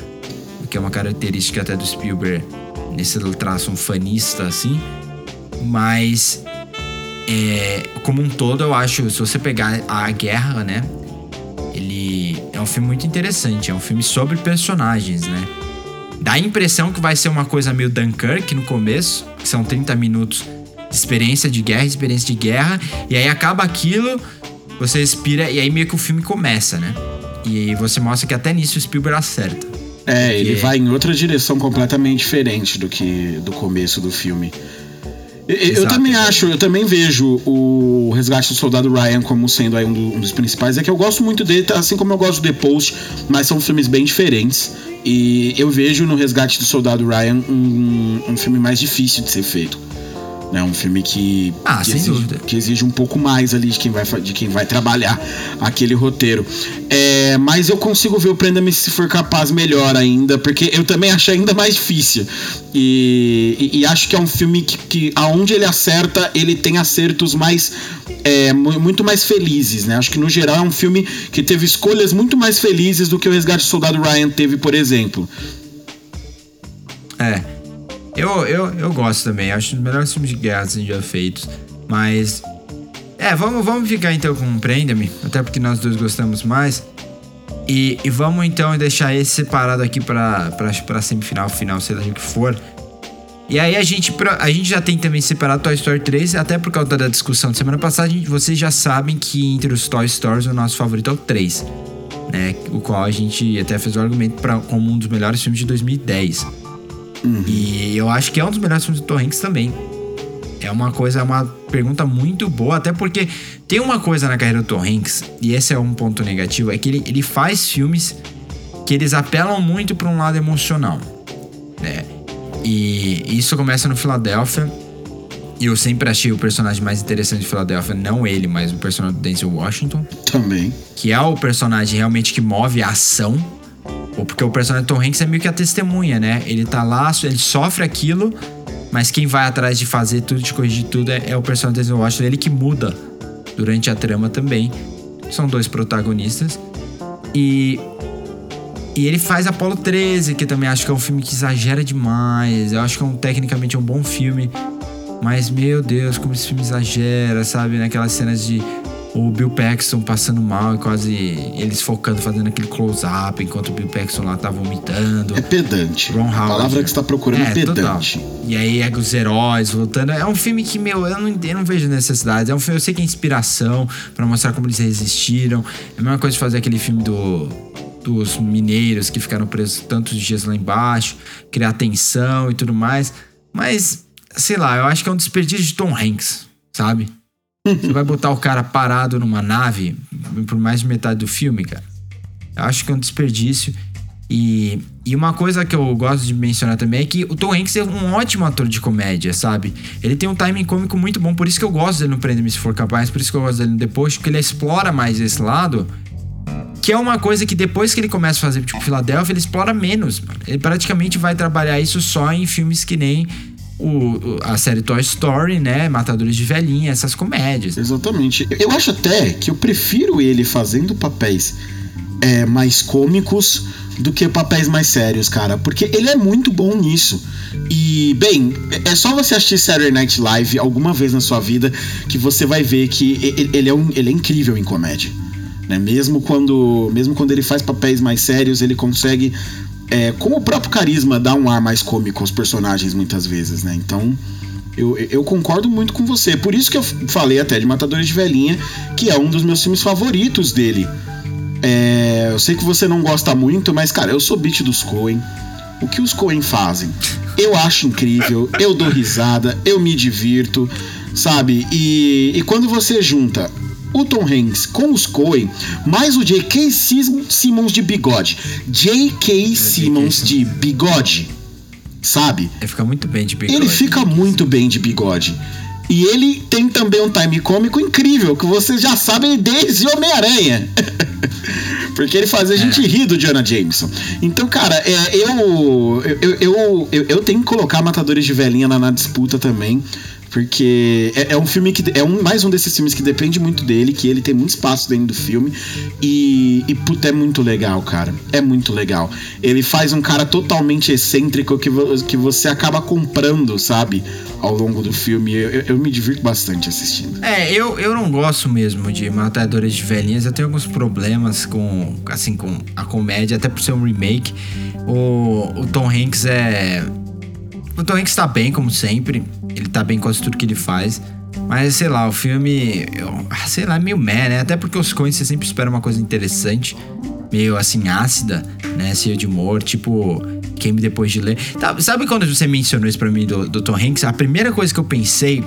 que é uma característica até do Spielberg nesse traço um fanista assim. Mas é, como um todo, eu acho, se você pegar a guerra, né? Ele é um filme muito interessante, é um filme sobre personagens, né? Dá a impressão que vai ser uma coisa meio Dunkirk no começo, que são 30 minutos de experiência de guerra, experiência de guerra, e aí acaba aquilo, você respira, e aí meio que o filme começa, né? E você mostra que até nisso o Spielberg acerta. É, ele vai em outra direção completamente diferente do que do começo do filme. Eu, eu Exato. também acho, eu também vejo o Resgate do Soldado Ryan como sendo aí um, do- um dos principais. É que eu gosto muito dele, assim como eu gosto do The Post, mas são filmes bem diferentes. E eu vejo no Resgate do Soldado Ryan um, um filme mais difícil de ser feito. Né? Um filme que, Ah, que, exige, que exige um pouco mais ali de quem vai, de quem vai trabalhar aquele roteiro. É, mas eu consigo ver o Prenda-me se for capaz melhor ainda, porque eu também acho ainda mais difícil. E, e- e acho que é um filme que, que aonde ele acerta, ele tem acertos mais. é, mu- muito mais felizes, né? Acho que no geral é um filme que teve escolhas muito mais felizes do que o Resgate do Soldado Ryan teve, por exemplo. É. Eu, eu, eu gosto também. Acho um dos melhores filmes de guerra assim, já feitos. Mas. É, vamos, vamos ficar então com Prenda-me. Até porque nós dois gostamos mais. E, e vamos então deixar esse separado aqui pra, pra, pra semifinal, final, lá o que for. E aí a gente, a gente já tem também separado Toy Story 3, até por causa da discussão de semana passada, gente- vocês já sabem que entre os Toy Stories o nosso favorito é o 3. Né, o qual a gente até fez o argumento pra, como um dos melhores filmes de 2010. E eu acho que é um dos melhores filmes do Tom Hanks também. É uma coisa, é uma pergunta muito boa, até porque tem uma coisa na carreira do Tom Hanks, e esse é um ponto negativo, é que ele, ele faz filmes que eles apelam muito para um lado emocional, né? E isso começa no Filadélfia. E eu sempre achei o personagem mais interessante de Filadélfia, não ele, mas o personagem do Denzel Washington Também. que é o personagem realmente que move a ação. Porque o personagem Tom Hanks é meio que a testemunha, né? Ele tá lá, ele sofre aquilo, mas quem vai atrás de fazer tudo, de corrigir tudo, é, é o personagem do Denzel Washington, ele que muda durante a trama também. São dois protagonistas. E. E ele faz Apollo 13, que também acho que é um filme que exagera demais. Eu acho que é um, tecnicamente é um bom filme. Mas, meu Deus, como esse filme exagera, sabe? Naquelas cenas de o Bill Paxton passando mal e quase eles focando, fazendo aquele close-up enquanto o Bill Paxton lá tá vomitando. É pedante. Ron A Howard. palavra que você tá procurando é, pedante. total. E aí é os heróis voltando. É um filme que, meu, eu não, eu não vejo necessidade. É um filme, eu sei que é inspiração pra mostrar como eles resistiram. É a mesma coisa de fazer aquele filme do, dos mineiros que ficaram presos tantos dias lá embaixo, criar tensão e tudo mais. Mas, sei lá, eu acho que é um desperdício de Tom Hanks, sabe? Você vai botar o cara parado numa nave por mais de metade do filme, cara. Eu acho que é um desperdício. E, e uma coisa que eu gosto de mencionar também é que o Tom Hanks é um ótimo ator de comédia, sabe? Ele tem um timing cômico muito bom, por isso que eu gosto dele no Prenda-me Se For Capaz, por isso que eu gosto dele no Post, porque ele explora mais esse lado. Que é uma coisa que depois que ele começa a fazer, tipo, Filadélfia, ele explora menos, mano. Ele praticamente vai trabalhar isso só em filmes que nem o, a série Toy Story, né? Matadores de Velhinha, essas comédias. Exatamente. Eu acho até que eu prefiro ele fazendo papéis é, mais cômicos do que papéis mais sérios, cara. Porque ele é muito bom nisso. E, bem, é só você assistir Saturday Night Live alguma vez na sua vida que você vai ver que ele é, um, ele é incrível em comédia. Né? Mesmo, quando, mesmo quando ele faz papéis mais sérios, ele consegue, é, com o próprio carisma, dar um ar mais cômico aos personagens muitas vezes, né? Então, eu, eu concordo muito com você. Por isso que eu falei até de Matadores de Velhinha, que é um dos meus filmes favoritos dele. É, eu sei que você não gosta muito, mas, cara, eu sou beat dos Coen. O que os Coen fazem? Eu acho incrível, eu dou risada, eu me divirto, sabe? E, e quando você junta o Tom Hanks com os Coen, mais o J.K. Sim- Simmons de bigode. J.K. Simmons de bigode, sabe? Ele fica muito bem de bigode. Ele fica muito bem de bigode. E ele tem também um time cômico incrível, que vocês já sabem desde Homem-Aranha. Porque ele faz a gente rir do Jonah Jameson. Então, cara, é, eu, eu, eu, eu, tenho que colocar Matadores de Velhinha na disputa também. Porque é, é um filme que. É um, mais um desses filmes que depende muito dele, que ele tem muito espaço dentro do filme. E, e puta, é muito legal, cara. É muito legal. Ele faz um cara totalmente excêntrico que, que você acaba comprando, sabe? Ao longo do filme. Eu, eu- eu me divirto bastante assistindo. É, eu, eu não gosto mesmo de Matadores de Velhinhas. Eu tenho alguns problemas com, assim, com a comédia, até por ser um remake. O, o Tom Hanks é. O Tom Hanks tá bem, como sempre. Ele tá bem quase tudo que ele faz. Mas, sei lá, o filme. eu- ah, sei lá, é meio meh, né? Até porque os Coens você sempre espera uma coisa interessante. meio assim ácida, né? Cheia de humor, tipo Queime Depois de Ler. Tá, sabe quando você mencionou isso pra mim do, do Tom Hanks? A primeira coisa que eu pensei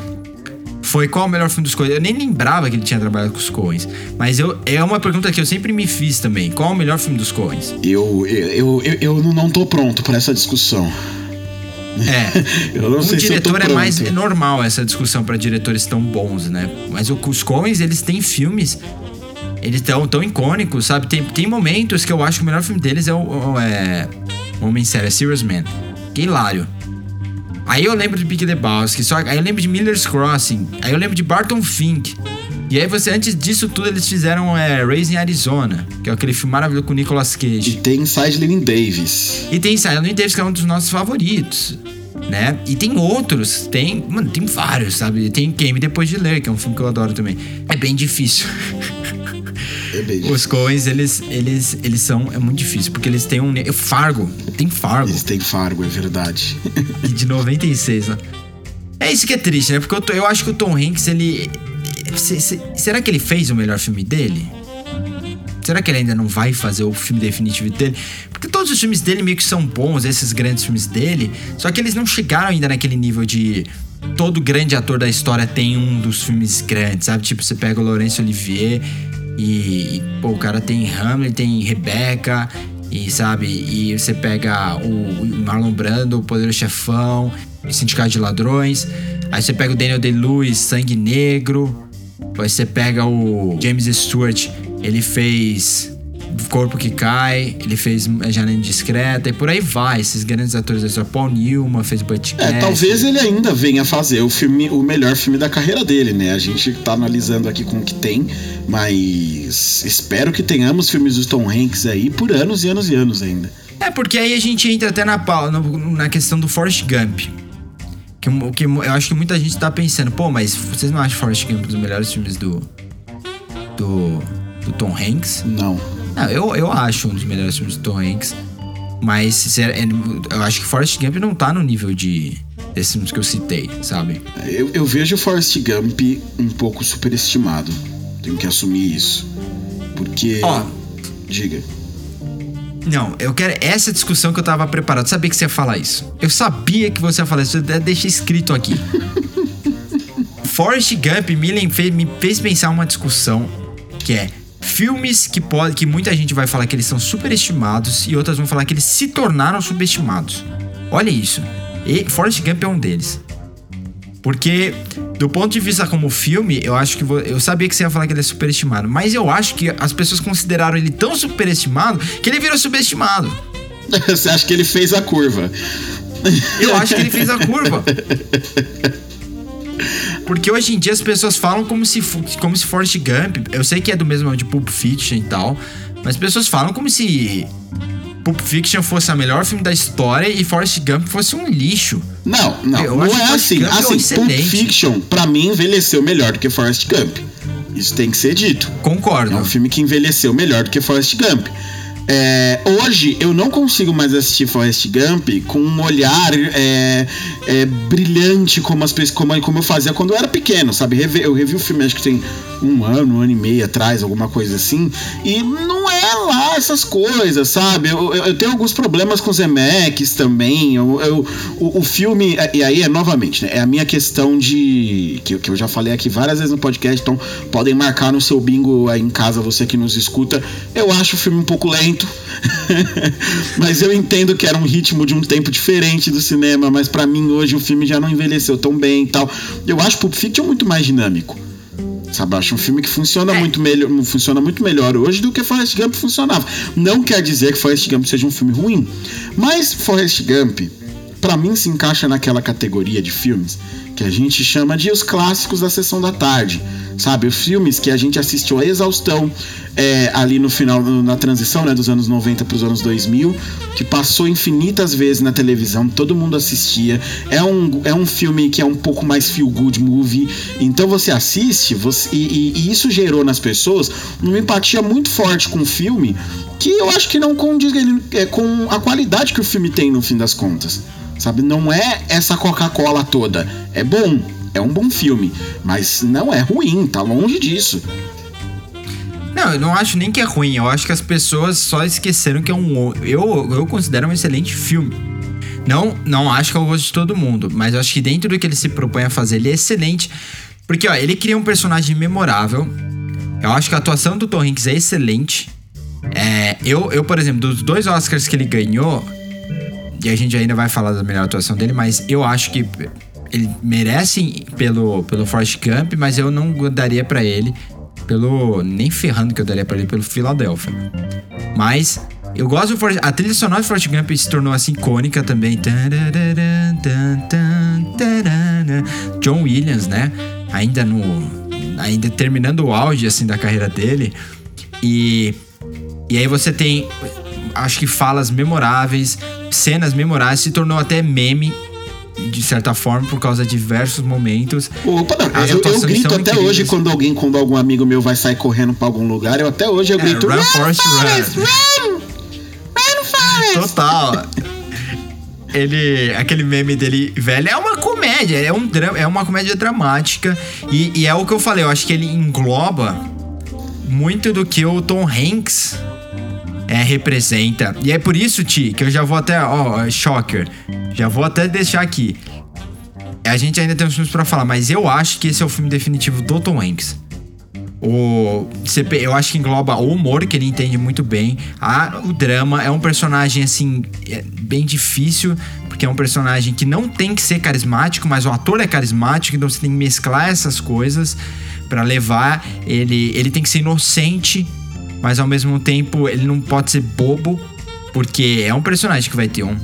foi qual o melhor filme dos Coens. Eu nem lembrava que ele tinha trabalhado com os Coens. Mas eu, é uma pergunta que eu sempre me fiz também. Qual o melhor filme dos Coens? Eu, eu, eu, eu não tô pronto para essa discussão. É. Eu não o sei se eu diretor é mais normal essa discussão pra diretores tão bons, né? Mas o- os Coens, eles têm filmes. Eles tão, tão icônicos, sabe? Tem, tem momentos que eu acho que o melhor filme deles é o, o- é, Homem Sério, é Serious Man. Que hilário. Aí eu lembro de Big Lebowski, só, aí eu lembro de Miller's Crossing, aí eu lembro de Barton Fink. E aí você, antes disso tudo, eles fizeram é, Raising Arizona, que é aquele filme maravilhoso com o Nicolas E Cage. tem Sidley Davis. E tem Silent Davis, que é um dos nossos favoritos. Né? E tem outros, tem. Mano, tem vários, sabe? Tem Game Depois de Ler, que é um filme que eu adoro também. É bem difícil. É bem- Os Coens, eles, eles, eles são. É muito difícil, porque eles têm um. Fargo. Tem Fargo. Eles têm Fargo, é verdade. de 96, né? É isso que é triste, né? Porque eu, tô- eu acho que o Tom Hanks, ele. Se- se- será que ele fez o melhor filme dele? Será que ele ainda não vai fazer o filme definitivo dele? Porque todos os filmes dele meio que são bons, esses grandes filmes dele, só que eles não chegaram ainda naquele nível de. Todo grande ator da história tem um dos filmes grandes, sabe? Tipo, você pega o Laurence Olivier e, e, pô, o cara tem Hamlet, tem Rebecca, e sabe? E você pega o, o Marlon Brando, o Poderoso Chefão, o Sindicato de Ladrões. Aí você pega o Daniel Day-Lewis, Sangue Negro. Aí você pega o James Stewart, ele fez Corpo que Cai, ele fez Janela Indiscreta e por aí vai. Esses grandes atores. Paul Newman fez Butch É, talvez ele ainda venha fazer o filme, o melhor filme da carreira dele, né? A gente tá analisando aqui com o que tem, mas espero que tenhamos filmes do Tom Hanks aí por anos e anos e anos ainda. É, porque aí a gente entra até na, na questão do Forrest Gump. Que, o que eu acho que muita gente tá pensando, pô, mas vocês não acham Forrest Gump um dos melhores filmes do. do. do Tom Hanks? Não. Não, eu, eu acho um dos melhores filmes do Tom Hanks. Mas sincero, eu acho que Forrest Gump não tá no nível de. desses filmes que eu citei, sabe? Eu, eu vejo o Forrest Gump um pouco superestimado. Tenho que assumir isso. Porque. Ó. Diga. Não, eu quero. Essa discussão que eu tava preparado. Sabia que você ia falar isso. Eu sabia que você ia falar isso. Eu até deixei escrito aqui. Forrest Gump me, fez, me fez pensar uma discussão que é filmes que pode, que muita gente vai falar que eles são superestimados e outras vão falar que eles se tornaram subestimados. Olha isso. E Forrest Gump é um deles. Porque, do ponto de vista como filme, eu acho que. vo- Eu sabia que você ia falar que ele é superestimado. Mas eu acho que as pessoas consideraram ele tão superestimado que ele virou subestimado. Você acha que ele fez a curva? Eu acho que ele fez a curva. Porque hoje em dia as pessoas falam como se, como se Forrest Gump. Eu sei que é do mesmo de Pulp Fiction e tal. Mas as pessoas falam como se Pulp Fiction fosse o melhor filme da história e Forrest Gump fosse um lixo. Não, não, Eu não acho é assim. Gump é Assim, Pulp excelente. Fiction, pra mim, envelheceu melhor do que Forrest Gump. Isso tem que ser dito. Concordo. É um filme que envelheceu melhor do que Forrest Gump. É, hoje eu não consigo mais assistir Forrest Gump com um olhar é, é, brilhante como, as, pessoas- como, como eu fazia quando eu era pequeno, sabe? Revi- eu revi o filme acho que tem um ano, um ano e meio atrás, alguma coisa assim, e não é lá essas coisas, sabe? Eu, eu- eu tenho alguns problemas com os Zemeckis também. Eu, eu- o, o filme, e aí é novamente, né? É a minha questão de. Que, que eu já falei aqui várias vezes no podcast, então podem marcar no seu bingo aí em casa, você que nos escuta. Eu acho o filme um pouco lento. mas eu entendo que era um ritmo de um tempo diferente do cinema, mas pra mim hoje o filme já não envelheceu tão bem e tal. Eu acho Pulp Fiction muito mais dinâmico. Sabe, acho um filme que funciona É. muito melhor, funciona muito melhor hoje do que Forrest Gump funcionava. Não quer dizer que Forrest Gump seja um filme ruim, mas Forrest Gump, pra mim, se encaixa naquela categoria de filmes que a gente chama de os clássicos da sessão da tarde, sabe? Os filmes que a gente assistiu a exaustão é, ali no final, na transição né, dos anos 90 para os anos 2000, que passou infinitas vezes na televisão, todo mundo assistia. É um, é um filme que é um pouco mais feel good movie, então você assiste você, e, e- e isso gerou nas pessoas uma empatia muito forte com o filme que eu acho que não condiz é, com a qualidade que o filme tem no fim das contas. Sabe, não é essa Coca-Cola toda. É bom, é um bom filme, mas não é ruim, tá longe disso. Não, eu não acho nem que é ruim. Eu acho que as pessoas só esqueceram que é um. Eu, eu considero um excelente filme. Não, não acho que é o gosto de todo mundo, mas eu acho que dentro do que ele se propõe a fazer, ele é excelente. Porque, ó, ele cria um personagem memorável. Eu acho que a atuação do Tom Hanks é excelente. É, eu, eu, por exemplo, dos dois Oscars que ele ganhou, e a gente ainda vai falar da melhor atuação dele, mas eu acho que ele merece pelo, pelo Forrest Gump, mas eu não daria para ele pelo. Nem ferrando que eu daria pra ele pelo Philadelphia. Mas eu gosto do Forrest, A trilha sonora do Forrest Gump se tornou assim icônica também. John Williams, né? Ainda no. Ainda terminando o auge assim da carreira dele. E. E aí você tem. Acho que falas memoráveis, cenas memoráveis, se tornou até meme de certa forma, por causa de diversos momentos. Opa, não, eu, eu, grito até incríveis. hoje quando alguém, quando algum amigo meu vai sair correndo pra algum lugar, eu até hoje eu é, grito. Run, run, Forrest, run! Run! Run, Forrest! Total. ele aquele meme dele velho é uma comédia é um drama é uma comédia dramática e, e, é o que eu falei eu acho que ele engloba muito do que o Tom Hanks é, representa. E é por isso, Ti, que eu já vou até. Ó, shocker. Já vou até deixar aqui. A gente ainda tem uns filmes pra falar, mas eu acho que esse é o filme definitivo do Tom Hanks. O CP, eu acho que engloba o humor, que ele entende muito bem. A, o drama é um personagem, assim, é bem difícil, porque é um personagem que não tem que ser carismático, mas o ator é carismático, então você tem que mesclar essas coisas para levar ele. Ele tem que ser inocente mas ao mesmo tempo ele não pode ser bobo, porque é um personagem que vai ter um,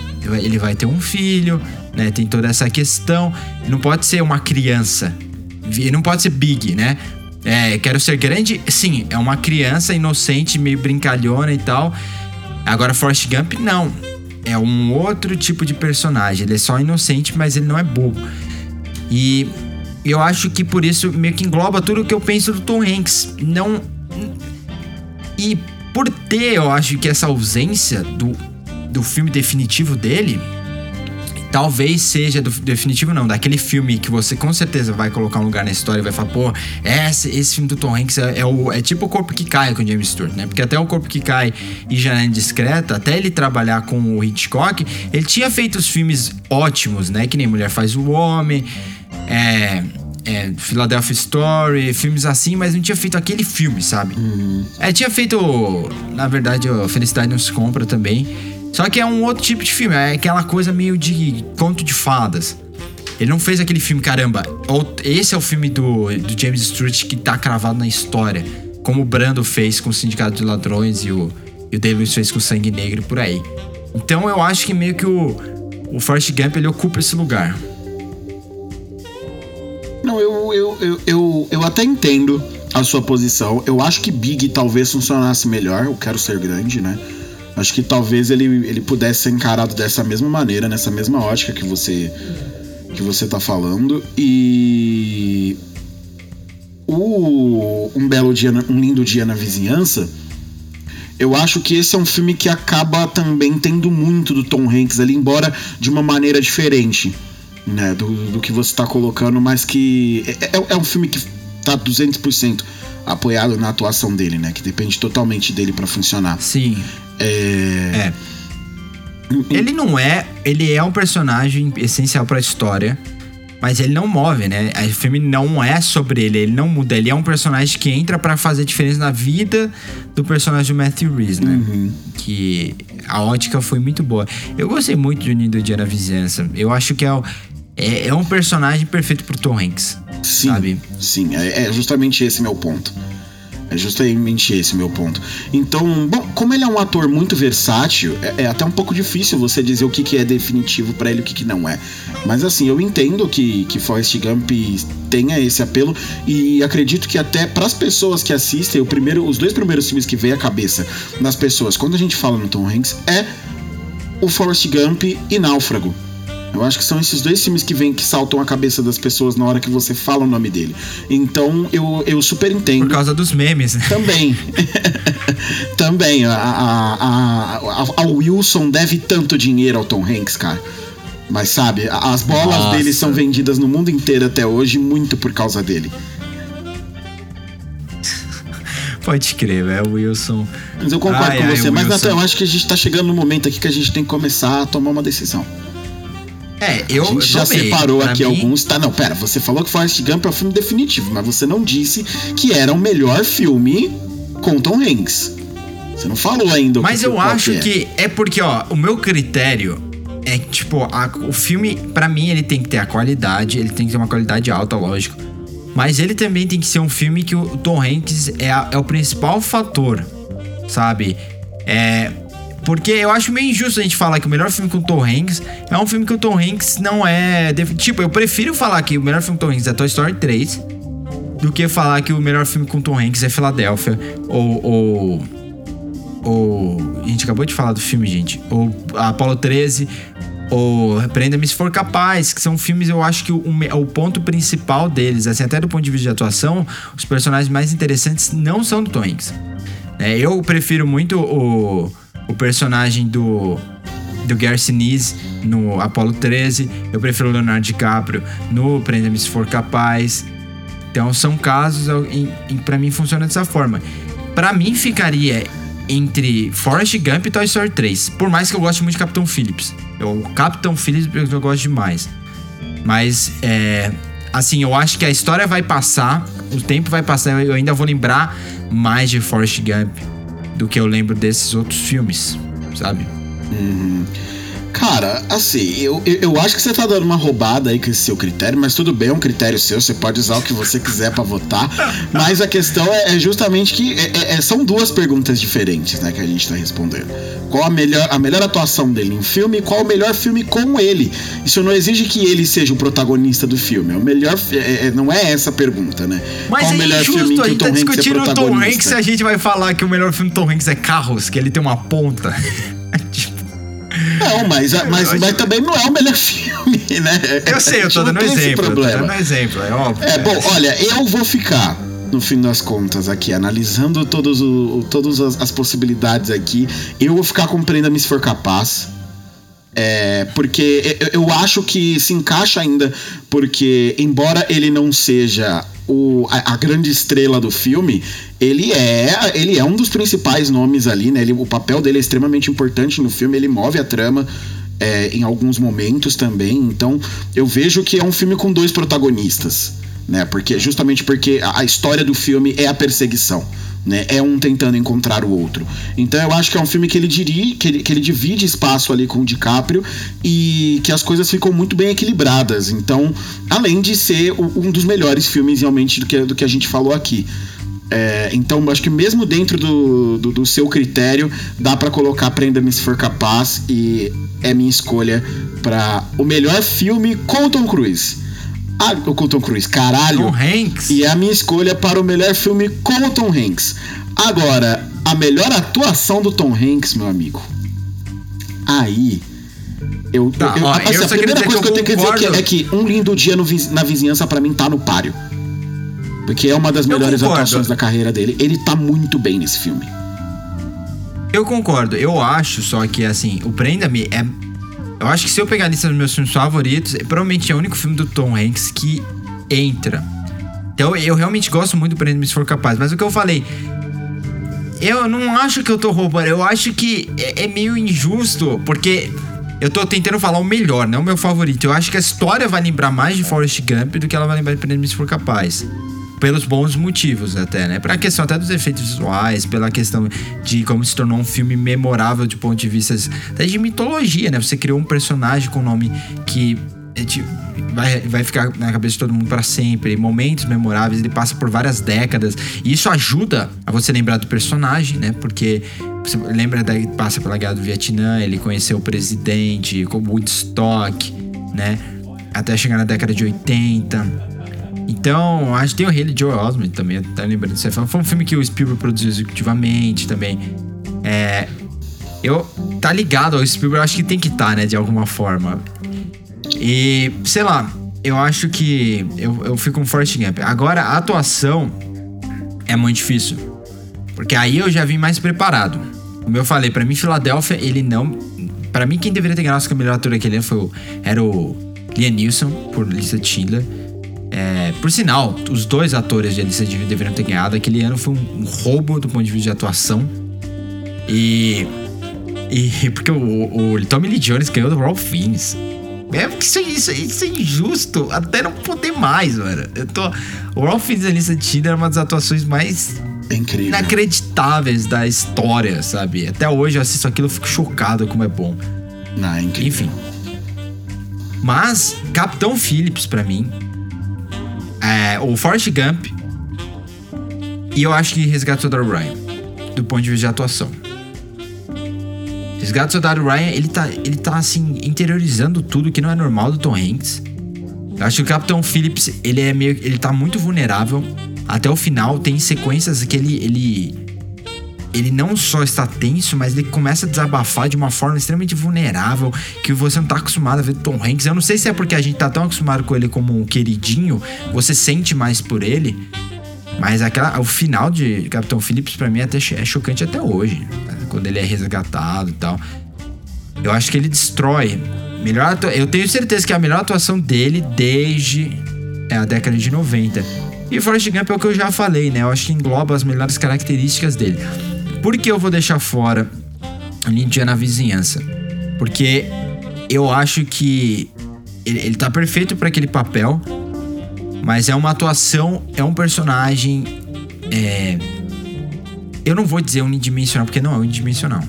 ele vai ter um filho, né? Tem toda essa questão. Não pode ser uma criança. Ele não pode ser big, né? É, quero ser grande, sim, é uma criança inocente, meio brincalhona e tal. Agora Forrest Gump não. É um outro tipo de personagem. Ele é só inocente, mas ele não é bobo. E eu acho que por isso meio que engloba tudo o que eu penso do Tom Hanks. Não e por ter, eu acho que essa ausência do, do filme definitivo dele, talvez seja do definitivo não, daquele filme que você com certeza vai colocar um lugar na história e vai falar, pô, esse, esse filme do Tom Hanks é, é, o, é tipo o Corpo que Cai com James Stewart, né? Porque até o Corpo que Cai e Janela Indiscreta, até ele trabalhar com o Hitchcock, ele tinha feito os filmes ótimos, né? Que nem Mulher Faz o Homem, é é, Philadelphia Story, filmes assim, mas não tinha feito aquele filme, sabe? Uhum. É, tinha feito, na verdade, Felicidade Não Se Compra também. Só que é um outro tipo de filme, é aquela coisa meio de conto de fadas. Ele não fez aquele filme, caramba, esse é o filme do, do James Stewart que tá cravado na história. Como o Brando fez com o Sindicato de Ladrões e o, e o David fez com o Sangue Negro por aí. Então eu acho que meio que o, o Forrest Gump ele ocupa esse lugar. Não, eu, eu, eu, eu, eu até entendo a sua posição. Eu acho que Big talvez funcionasse melhor. Eu quero ser grande, né? Acho que talvez ele, ele pudesse ser encarado dessa mesma maneira, nessa mesma ótica que você que você tá falando. E o Um Belo Dia, Um Lindo Dia na Vizinhança, eu acho que esse é um filme que acaba também tendo muito do Tom Hanks ali, embora de uma maneira diferente né, do, do que você está colocando, mas que é, é, é, um filme que tá 200% apoiado na atuação dele, né, que depende totalmente dele para funcionar. Sim. É... é. Ele não é, ele é um personagem essencial para a história, mas ele não move, né? O filme não é sobre ele, ele não muda. Ele é um personagem que entra para fazer diferença na vida do personagem do Matthew Reese, né? Uhum. Que a ótica foi muito boa. Eu gostei muito de Unido Dia na Vizinhança. Eu acho que é o, é, é um personagem perfeito pro Tom Hanks. Sim, sabe? sim, é, é justamente esse meu ponto. É justamente esse meu ponto. Então, bom, como ele é um ator muito versátil, é, é até um pouco difícil você dizer o que, que é definitivo para ele e o que, que não é. Mas assim, eu entendo que, que Forrest Gump tenha esse apelo e acredito que até para as pessoas que assistem, o primeiro, os dois primeiros filmes que vem à cabeça nas pessoas quando a gente fala no Tom Hanks é o Forrest Gump e Náufrago. Eu acho que são esses dois filmes que vêm que saltam a cabeça das pessoas na hora que você fala o nome dele. Então eu, eu super entendo. Por causa dos memes, né? Também. Também. A, a, a, a, Wilson deve tanto dinheiro ao Tom Hanks, cara. Mas sabe, as bolas Nossa. dele são vendidas no mundo inteiro até hoje, muito por causa dele. Pode crer, velho. O Wilson. Mas eu concordo Ai, com ai, você. Mas, Wilson. Natan, eu acho que a gente tá chegando no momento aqui que a gente tem que começar a tomar uma decisão. É, eu. a gente já tomei. separou Pra aqui mim- alguns. Tá, não, pera. Você falou que Forrest Gump é o filme definitivo, mas você não disse que era o melhor filme com Tom Hanks. Você não falou ainda o Mas eu acho é. que é porque, ó, o meu critério é que, tipo, a- o filme, pra mim, ele tem que ter a qualidade, ele tem que ter uma qualidade alta, lógico. Mas ele também tem que ser um filme que o Tom Hanks é, a- é o principal fator, sabe? É. Porque eu acho meio injusto a gente falar que o melhor filme com o Tom Hanks é um filme que o Tom Hanks não é. Tipo, eu prefiro falar que o melhor filme com o Tom Hanks é Toy Story 3 do que falar que o melhor filme com o Tom Hanks é Filadélfia ou. ou ou. A gente acabou de falar do filme, gente. Ou Apollo 13. Ou Prenda-me se for capaz, que são filmes, eu acho que o, o ponto principal deles, assim, até do ponto de vista de atuação, os personagens mais interessantes não são do Tom Hanks. É, eu prefiro muito o, o personagem do, do Gary Sinise no Apollo 13. Eu prefiro o Leonardo DiCaprio no Prenda-me se for capaz. Então são casos em, em para mim funciona dessa forma. Pra mim ficaria entre Forrest Gump e Toy Story 3. Por mais que eu goste muito de Capitão Phillips. Eu, o Capitão Phillips eu gosto demais. Mas é assim, eu acho que a história vai passar, o tempo vai passar, eu ainda vou lembrar mais de Forrest Gump do que eu lembro desses outros filmes, sabe? Cara, assim, eu, eu, acho que você tá dando uma roubada aí com esse seu critério, mas tudo bem, é um critério seu, você pode usar o que você quiser pra votar. Mas a questão é, é justamente que é- é- é- são duas perguntas diferentes, né, que a gente tá respondendo. Qual a melhor, a melhor atuação dele em filme e qual o melhor filme com ele? Isso não exige que ele seja o protagonista do filme. É o melhor. é- é- não é essa a pergunta, né? Mas qual o é melhor injusto, filme a o gente tá Hanks é discutindo o Tom? Hanks e a gente vai falar que o melhor filme do Tom Hanks é Carros, que ele tem uma ponta. Não, mas, mas, mas acho- também não é o melhor filme, né? eu sei, eu tô dando esse exemplo. Eu tô problema. dando exemplo, é óbvio. É, bom, olha, eu vou ficar, no fim das contas, aqui, analisando todos o, todas as, as possibilidades aqui. Eu vou ficar com Prenda-me se for capaz. É, porque eu, eu acho que se encaixa ainda, porque embora ele não seja o, a, a grande estrela do filme, ele é, ele é um dos principais nomes ali, né? Ele, o papel dele é extremamente importante no filme, ele move a trama é, em alguns momentos também. Então eu vejo que é um filme com dois protagonistas, né? Porque justamente porque a, a história do filme é a perseguição. Né, é um tentando encontrar o outro. Então eu acho que é um filme que ele, diri, que ele, que ele divide espaço ali com o DiCaprio e que as coisas ficam muito bem equilibradas. Então, além de ser um dos melhores filmes realmente do que, do que a gente falou aqui. É, então, acho que mesmo dentro do, do, do seu critério, dá pra colocar Prenda-me se for capaz e é minha escolha pra o melhor filme com Tom Cruise. Ah, com o Tom Cruise, caralho. Tom Hanks. E é a minha escolha para o melhor filme com o Tom Hanks. Agora, a melhor atuação do Tom Hanks, meu amigo. Aí. Eu, Tá, eu, ó, eu a primeira coisa que que eu eu tenho que dizer que- concordo. é que um lindo dia no na vizinhança pra mim tá no páreo. Porque é uma das Eu melhores atuações da carreira dele. Ele tá muito bem nesse filme. Eu concordo. Eu acho só que, assim, o Prenda-me é. Eu acho que se eu pegar a lista dos meus filmes favoritos, é, provavelmente é o único filme do Tom Hanks que entra. Então eu realmente gosto muito do Prenda-me se for capaz. Mas o que eu falei. Eu não acho que eu tô roubando. Eu acho que é, é meio injusto, porque. Eu tô tentando falar o melhor, não o meu favorito. Eu acho que a história vai lembrar mais de Forrest Gump do que ela vai lembrar de Prenda-me se for capaz pelos bons motivos até, né? Pra questão até dos efeitos visuais, pela questão de como se tornou um filme memorável de ponto de vista até de mitologia, né? Você criou um personagem com um nome que é, vai, vai ficar na cabeça de todo mundo pra sempre, momentos memoráveis, ele passa por várias décadas, e isso ajuda a você lembrar do personagem, né? Porque você lembra da passa pela guerra do Vietnã, ele conheceu o presidente, como Woodstock, né? Até chegar na década de 80. Então, acho que tem o Haley Joel Osment também, tá lembrando disso. Foi um filme que o Spielberg produziu executivamente também. É. Eu. Tá ligado ao Spielberg, acho que tem que estar, né, de alguma forma. E, sei lá, eu acho que. Eu, eu fico com Forrest Gump. Agora, a atuação é muito difícil. Porque aí eu já vim mais preparado. Como eu falei, pra mim, Filadélfia, ele não. Pra mim, quem deveria ter ganhado a melhor ator daquele ano foi o, era o Liam Neeson, por lista de Schindler. É, por sinal, os dois atores de Elisa deveriam ter ganhado. Aquele ano foi um, um roubo do ponto de vista de atuação. E. E porque o, o Tommy Lee Jones ganhou do Ralph Fiennes. É porque isso, isso, isso é injusto até não poder mais, mano. Eu tô. O Ralph Fiennes lista de Tinder é uma das atuações mais É incrível. inacreditáveis da história, sabe? Até hoje eu assisto aquilo e fico chocado como é bom. Não, é incrível. Enfim. Mas, Capitão Phillips, pra mim, é o Forrest Gump e eu acho que Resgate do Soldado Ryan, do ponto de vista de atuação. Resgate do Soldado Ryan, ele tá, ele tá, assim, interiorizando tudo que não é normal do Tom Hanks. Eu acho que o Capitão Phillips, ele é meio, ele tá muito vulnerável. Até o final, tem sequências que ele, ele ele não só está tenso, mas ele começa a desabafar de uma forma extremamente vulnerável que você não tá acostumado a ver Tom Hanks. Eu não sei se é porque a gente tá tão acostumado com ele como um queridinho, você sente mais por ele. Mas aquela, o final de Capitão Phillips pra mim é, até, é chocante até hoje, né? quando ele é resgatado e tal. Eu acho que ele destrói. Melhor eu tenho certeza que é a melhor atuação dele desde é, a década de 90. E Forrest Gump é o que eu já falei, né? Eu acho que engloba as melhores características dele. Por que eu vou deixar fora Ninja na vizinhança? Porque eu acho que ele, ele tá perfeito para aquele papel, mas é uma atuação, é um personagem. É, eu não vou dizer unidimensional, porque não é unidimensional.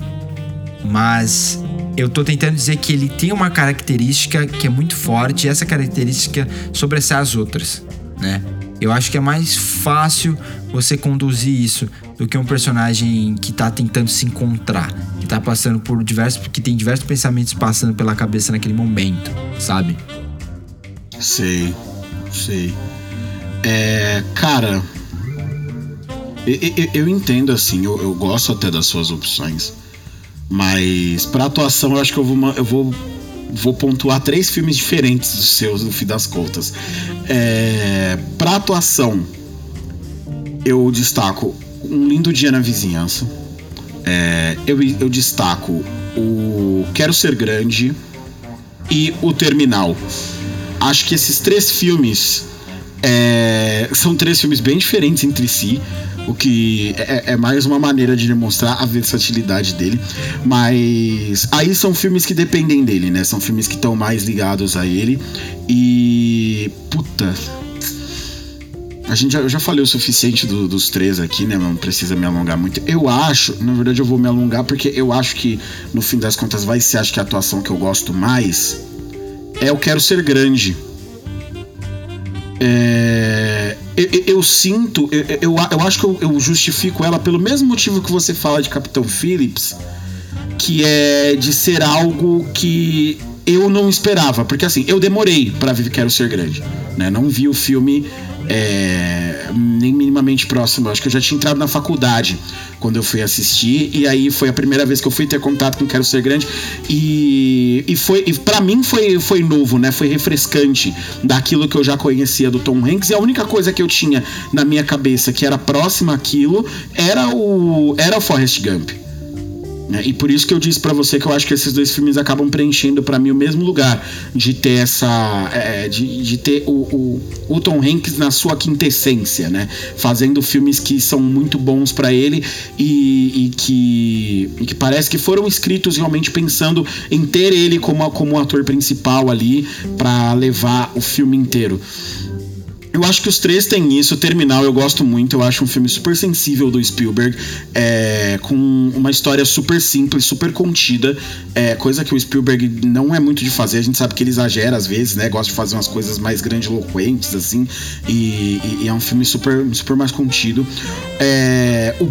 Mas eu tô tentando dizer que ele tem uma característica que é muito forte, e essa característica sobressai as outras, né? Eu acho que é mais fácil você conduzir isso do que um personagem que tá tentando se encontrar, que tá passando por diversos, que tem diversos pensamentos passando pela cabeça naquele momento, sabe? Sei, sei. É, cara, eu, eu- eu entendo assim, eu, eu gosto até das suas opções, mas pra atuação eu acho que eu vou, eu vou, vou pontuar três filmes diferentes dos seus no fim das contas. É, pra atuação, eu destaco Um Lindo Dia na Vizinhança. É, eu, eu destaco o Quero Ser Grande e o Terminal. Acho que esses três filmes é, são três filmes bem diferentes entre si, o que é, é mais uma maneira de demonstrar a versatilidade dele. Mas aí são filmes que dependem dele, né? São filmes que estão mais ligados a ele. E. Puta. A gente já, eu já falei o suficiente do- dos três aqui, né? Não precisa me alongar muito. Eu acho, na verdade, eu vou me alongar porque eu acho que no fim das contas vai ser, acho que a atuação que eu gosto mais é Eu Quero Ser Grande. É, eu, eu- sinto, eu, eu, eu acho que eu, justifico ela pelo mesmo motivo que você fala de Capitão Phillips, que é de ser algo que eu não esperava, porque assim, eu demorei pra ver Quero Ser Grande, né? Não vi o filme é, nem minimamente próximo. Acho que eu já tinha entrado na faculdade quando eu fui assistir e aí foi a primeira vez que eu fui ter contato com Quero Ser Grande e, e foi e para mim foi, foi novo, né? Foi refrescante daquilo que eu já conhecia do Tom Hanks e a única coisa que eu tinha na minha cabeça que era próxima àquilo era o era o Forrest Gump. Né? E por isso que eu disse pra você que eu acho que esses dois filmes acabam preenchendo pra mim o mesmo lugar de ter essa. é, de, de ter o, o, o Tom Hanks na sua quintessência, né? Fazendo filmes que são muito bons pra ele e, e que, e que parece que foram escritos realmente pensando em ter ele como, como ator principal ali pra levar o filme inteiro. Eu acho que os três têm isso. Terminal eu gosto muito. Eu acho um filme super sensível do Spielberg, é, com uma história super simples, super contida, é, coisa que o Spielberg não é muito de fazer. A gente sabe que ele exagera às vezes, né? Gosta de fazer umas coisas mais grandiloquentes, assim. E, e- e é um filme super, super mais contido. É, o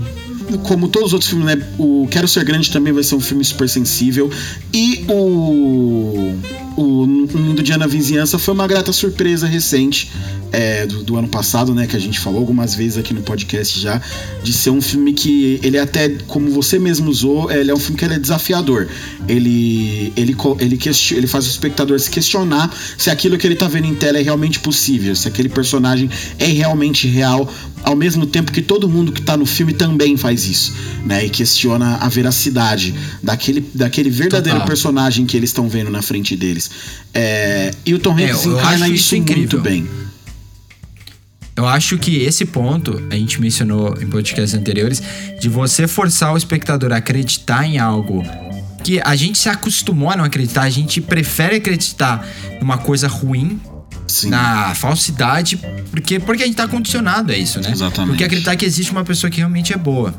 como todos os outros filmes, né? O Quero Ser Grande também vai ser um filme super sensível. E o. O Um Lindo Dia na Vizinhança foi uma grata surpresa recente é, do, do ano passado, né? Que a gente falou algumas vezes aqui no podcast já. De ser um filme que ele até, como você mesmo usou, ele é um filme que ele é desafiador. Ele, ele, ele, ele faz o espectador se questionar se aquilo que ele tá vendo em tela é realmente possível, se aquele personagem é realmente real, ao mesmo tempo que todo mundo que tá no filme também faz isso, né? E questiona a veracidade daquele, daquele verdadeiro Total. personagem que eles estão vendo na frente deles. É, e o Tom É, Hanks eu encarna isso, isso muito bem. Eu acho que esse ponto, a gente mencionou em podcasts anteriores, de você forçar o espectador a acreditar em algo que a gente se acostumou a não acreditar, a gente prefere acreditar numa coisa ruim, Sim. na falsidade, porque, porque a gente tá condicionado a isso, né? Exatamente. Porque acreditar que existe uma pessoa que realmente é boa.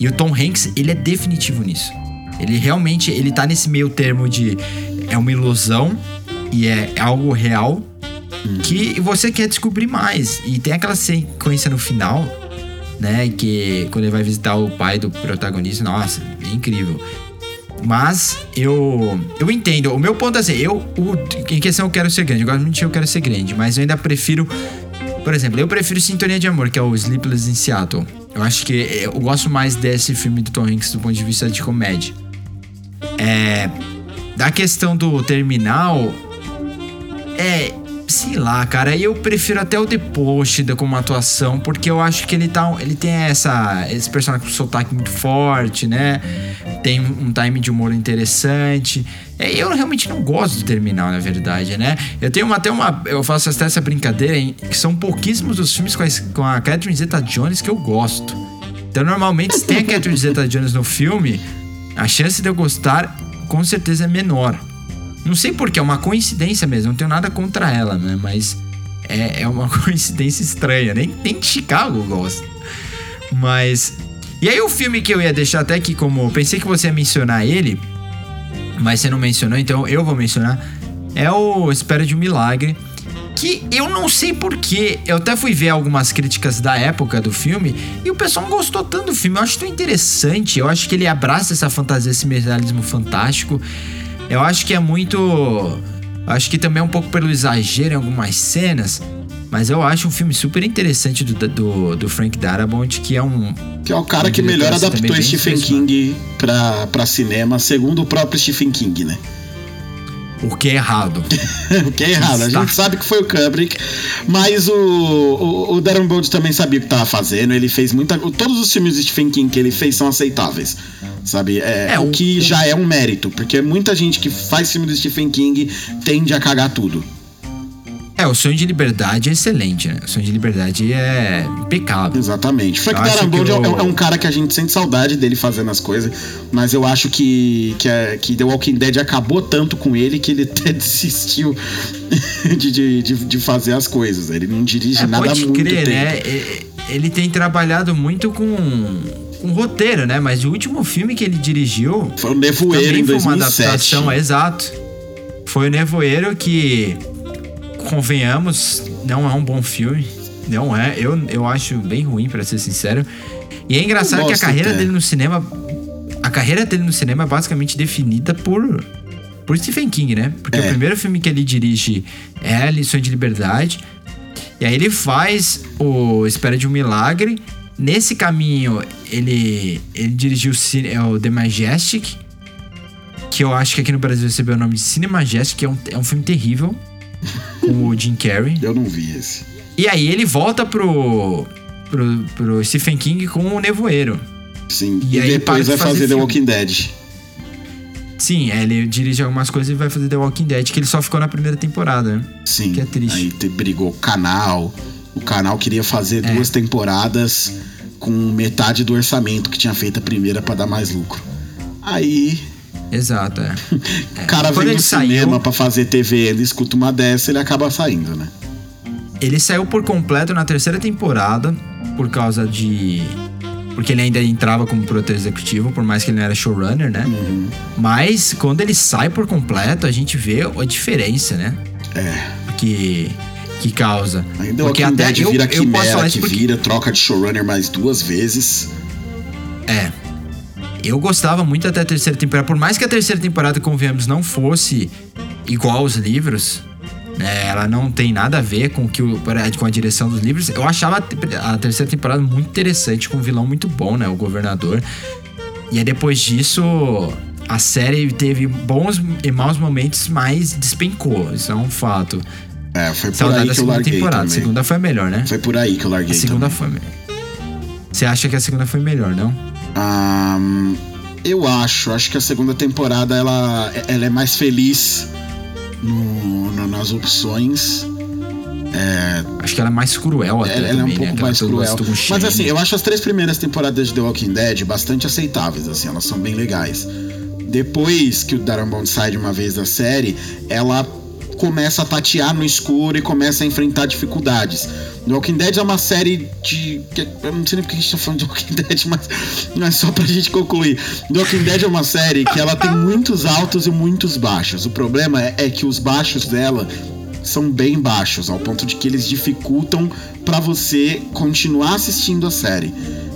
E o Tom Hanks, ele é definitivo nisso. Ele realmente, ele tá nesse meio termo de é uma ilusão e é algo real que você quer descobrir mais. E tem aquela sequência no final, né, que quando ele vai visitar o pai do protagonista, nossa, é incrível. Mas eu eu entendo. O meu ponto é assim, eu o, em questão eu quero ser grande. Muito de eu quero ser grande, mas eu ainda prefiro por exemplo, eu prefiro Sintonia de Amor, que é o Sleepless in Seattle. Eu acho que eu gosto mais desse filme do Tom Hanks do ponto de vista de comédia. É. Da questão do terminal. É. Sei lá, cara, eu prefiro até o The Post como atuação, porque eu acho que ele tá. Ele tem essa. Esse personagem com sotaque muito forte, né? Tem um time de humor interessante. É, eu realmente não gosto do terminal, na verdade, né? Eu tenho até uma. Eu faço até essa brincadeira, hein, que são pouquíssimos os filmes com a, com a Catherine Zeta Jones que eu gosto. Então, normalmente, se tem a Catherine Zeta Jones no filme, a chance de eu gostar com certeza é menor. Não sei porquê, é uma coincidência mesmo, não tenho nada contra ela, né? Mas é, é uma coincidência estranha, nem, nem Chicago eu gosto. Mas. E aí, o filme que eu ia deixar até aqui como. Pensei que você ia mencionar ele, mas você não mencionou, então eu vou mencionar. É o Espera de um Milagre. Que eu não sei porquê. Eu até fui ver algumas críticas da época do filme e o pessoal não gostou tanto do filme. Eu acho tão interessante. Eu acho que ele abraça essa fantasia, esse realismo fantástico. Eu acho que é muito. Acho que também é um pouco pelo exagero em algumas cenas. Mas eu acho um filme super interessante do, do, do Frank Darabont, que é um. Que é o cara um que melhor assim, adaptou Stephen impressionante. King pra, pra cinema, segundo o próprio Stephen King, né? O que é errado. o que é errado. A gente sabe que foi o Kubrick, mas o, o, o Darren Bold também sabia o que tava fazendo. Ele fez muita. Todos os filmes de Stephen King que ele fez são aceitáveis. Sabe? É, É, o que já é um mérito, porque muita gente que faz filme do Stephen King tende a cagar tudo. É, o Sonho de Liberdade é excelente, né? O Sonho de Liberdade é impecável. Exatamente. Frank Eu Darabont que é, é um cara que a gente sente saudade dele fazendo as coisas, mas eu acho que, que, é- que The Walking Dead acabou tanto com ele que ele até desistiu de, de, de, de fazer as coisas. Ele não dirige É, nada pode muito crer, tempo. né? Ele tem trabalhado muito com, com roteiro, né? Mas o último filme que ele dirigiu Foi o Nevoeiro também em foi uma 2007. adaptação, exato. Foi o Nevoeiro que, convenhamos, não é um bom filme. Não é. Eu, eu acho bem ruim, pra ser sincero. E é engraçado que a carreira dele no cinema. A carreira dele no cinema é basicamente definida por. Por Stephen King, né? Porque É. o primeiro filme que ele dirige é Lição de Liberdade. E aí ele faz o Espera de um Milagre. Nesse caminho, ele, ele dirigiu o é o The Majestic. Que eu acho que aqui no Brasil recebeu o nome de Cine Majestic, que é um, é um filme terrível. Com o Jim Carrey. Eu não vi esse. E aí ele volta pro, pro, pro Stephen King com o Nevoeiro. Sim. E E, para depois de vai fazer fazer The. Walking Dead. Sim, é, ele dirige algumas coisas e vai fazer The Walking Dead, que ele só ficou na primeira temporada, né? Sim. Que é triste. Aí brigou o canal. O canal queria fazer É. duas temporadas com metade do orçamento que tinha feito a primeira pra dar mais lucro. Aí Exato, é. o cara Quando vem do cinema saiu- pra fazer TV, ele escuta uma dessa, ele acaba saindo, né? Ele saiu por completo na terceira temporada por causa de. Porque ele ainda entrava como produtor executivo, por mais que ele não era showrunner, né? Uhum. Mas quando ele sai por completo, a gente vê a diferença, né? É. Que, que causa. Ainda porque até eu, vira eu posso quimera falar que porque vira, troca de showrunner mais duas vezes. É. Eu gostava muito até a terceira temporada. Por mais que a terceira temporada, convenhamos, não fosse igual aos livros, né? Ela não tem nada a ver com, que o, com a direção dos livros. Eu achava a te- a terceira temporada muito interessante, com um vilão muito bom, né? O governador. E aí depois disso, a série teve bons e maus momentos, mas despencou. Isso é um fato. É, foi por Saudade aí da que eu segunda larguei temporada. A também. segunda foi a melhor, né? Foi por aí que eu larguei A segunda também. foi a melhor. Você acha que a segunda foi melhor, não? Ah, eu acho, acho que a segunda temporada ela, ela é mais feliz no- no- nas opções. Acho que ela é mais cruel até Ela, ela é um também, né? pouco Aquela mais cruel. Mas assim, eu acho as três primeiras temporadas de The Walking Dead bastante aceitáveis, assim, elas são bem legais. Depois que o Darabont sai de uma vez da série, ela começa a tatear no escuro e começa a enfrentar dificuldades. The Walking Dead é uma série de. Eu não sei nem porque a gente tá falando de Walking Dead, mas, mas só pra gente concluir. The Walking Dead é uma série que ela tem muitos altos e muitos baixos. O problema é, é que os baixos dela são bem baixos, ao ponto de que eles dificultam pra você continuar assistindo a série.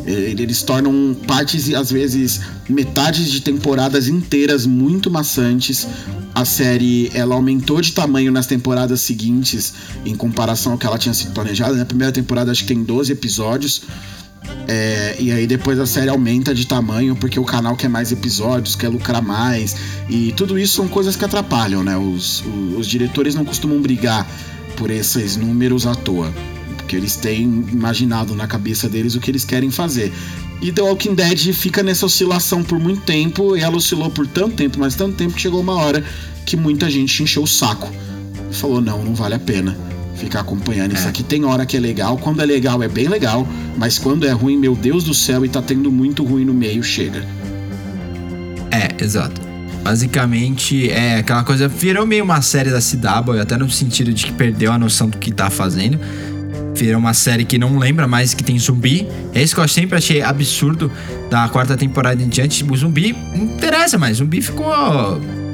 Eh, Eles tornam partes às vezes metades de temporadas inteiras muito maçantes. A série ela aumentou de tamanho nas temporadas seguintes em comparação ao que ela tinha sido planejada. Na primeira temporada acho que tem 12 episódios. É, e aí depois a série aumenta de tamanho porque o canal quer mais episódios, quer lucrar mais. E tudo isso são coisas que atrapalham, né? Os, o- os diretores não costumam brigar por esses números à toa. Porque eles têm imaginado na cabeça deles o que eles querem fazer. E The Walking Dead fica nessa oscilação por muito tempo. E ela oscilou por tanto tempo, mas tanto tempo que chegou uma hora que muita gente encheu o saco. E falou: não, não vale a pena ficar acompanhando isso aqui. Tem hora que é legal, quando é legal é bem legal, mas quando é ruim, meu Deus do céu, e tá tendo muito ruim no meio, chega. É, exato. Basicamente, é aquela coisa. Virou meio uma série da CW, até no sentido de que perdeu a noção do que tá fazendo. Virou uma série que não lembra mais que tem zumbi. É isso que eu sempre achei absurdo da quarta temporada em diante. O zumbi não interessa mais. O zumbi ficou.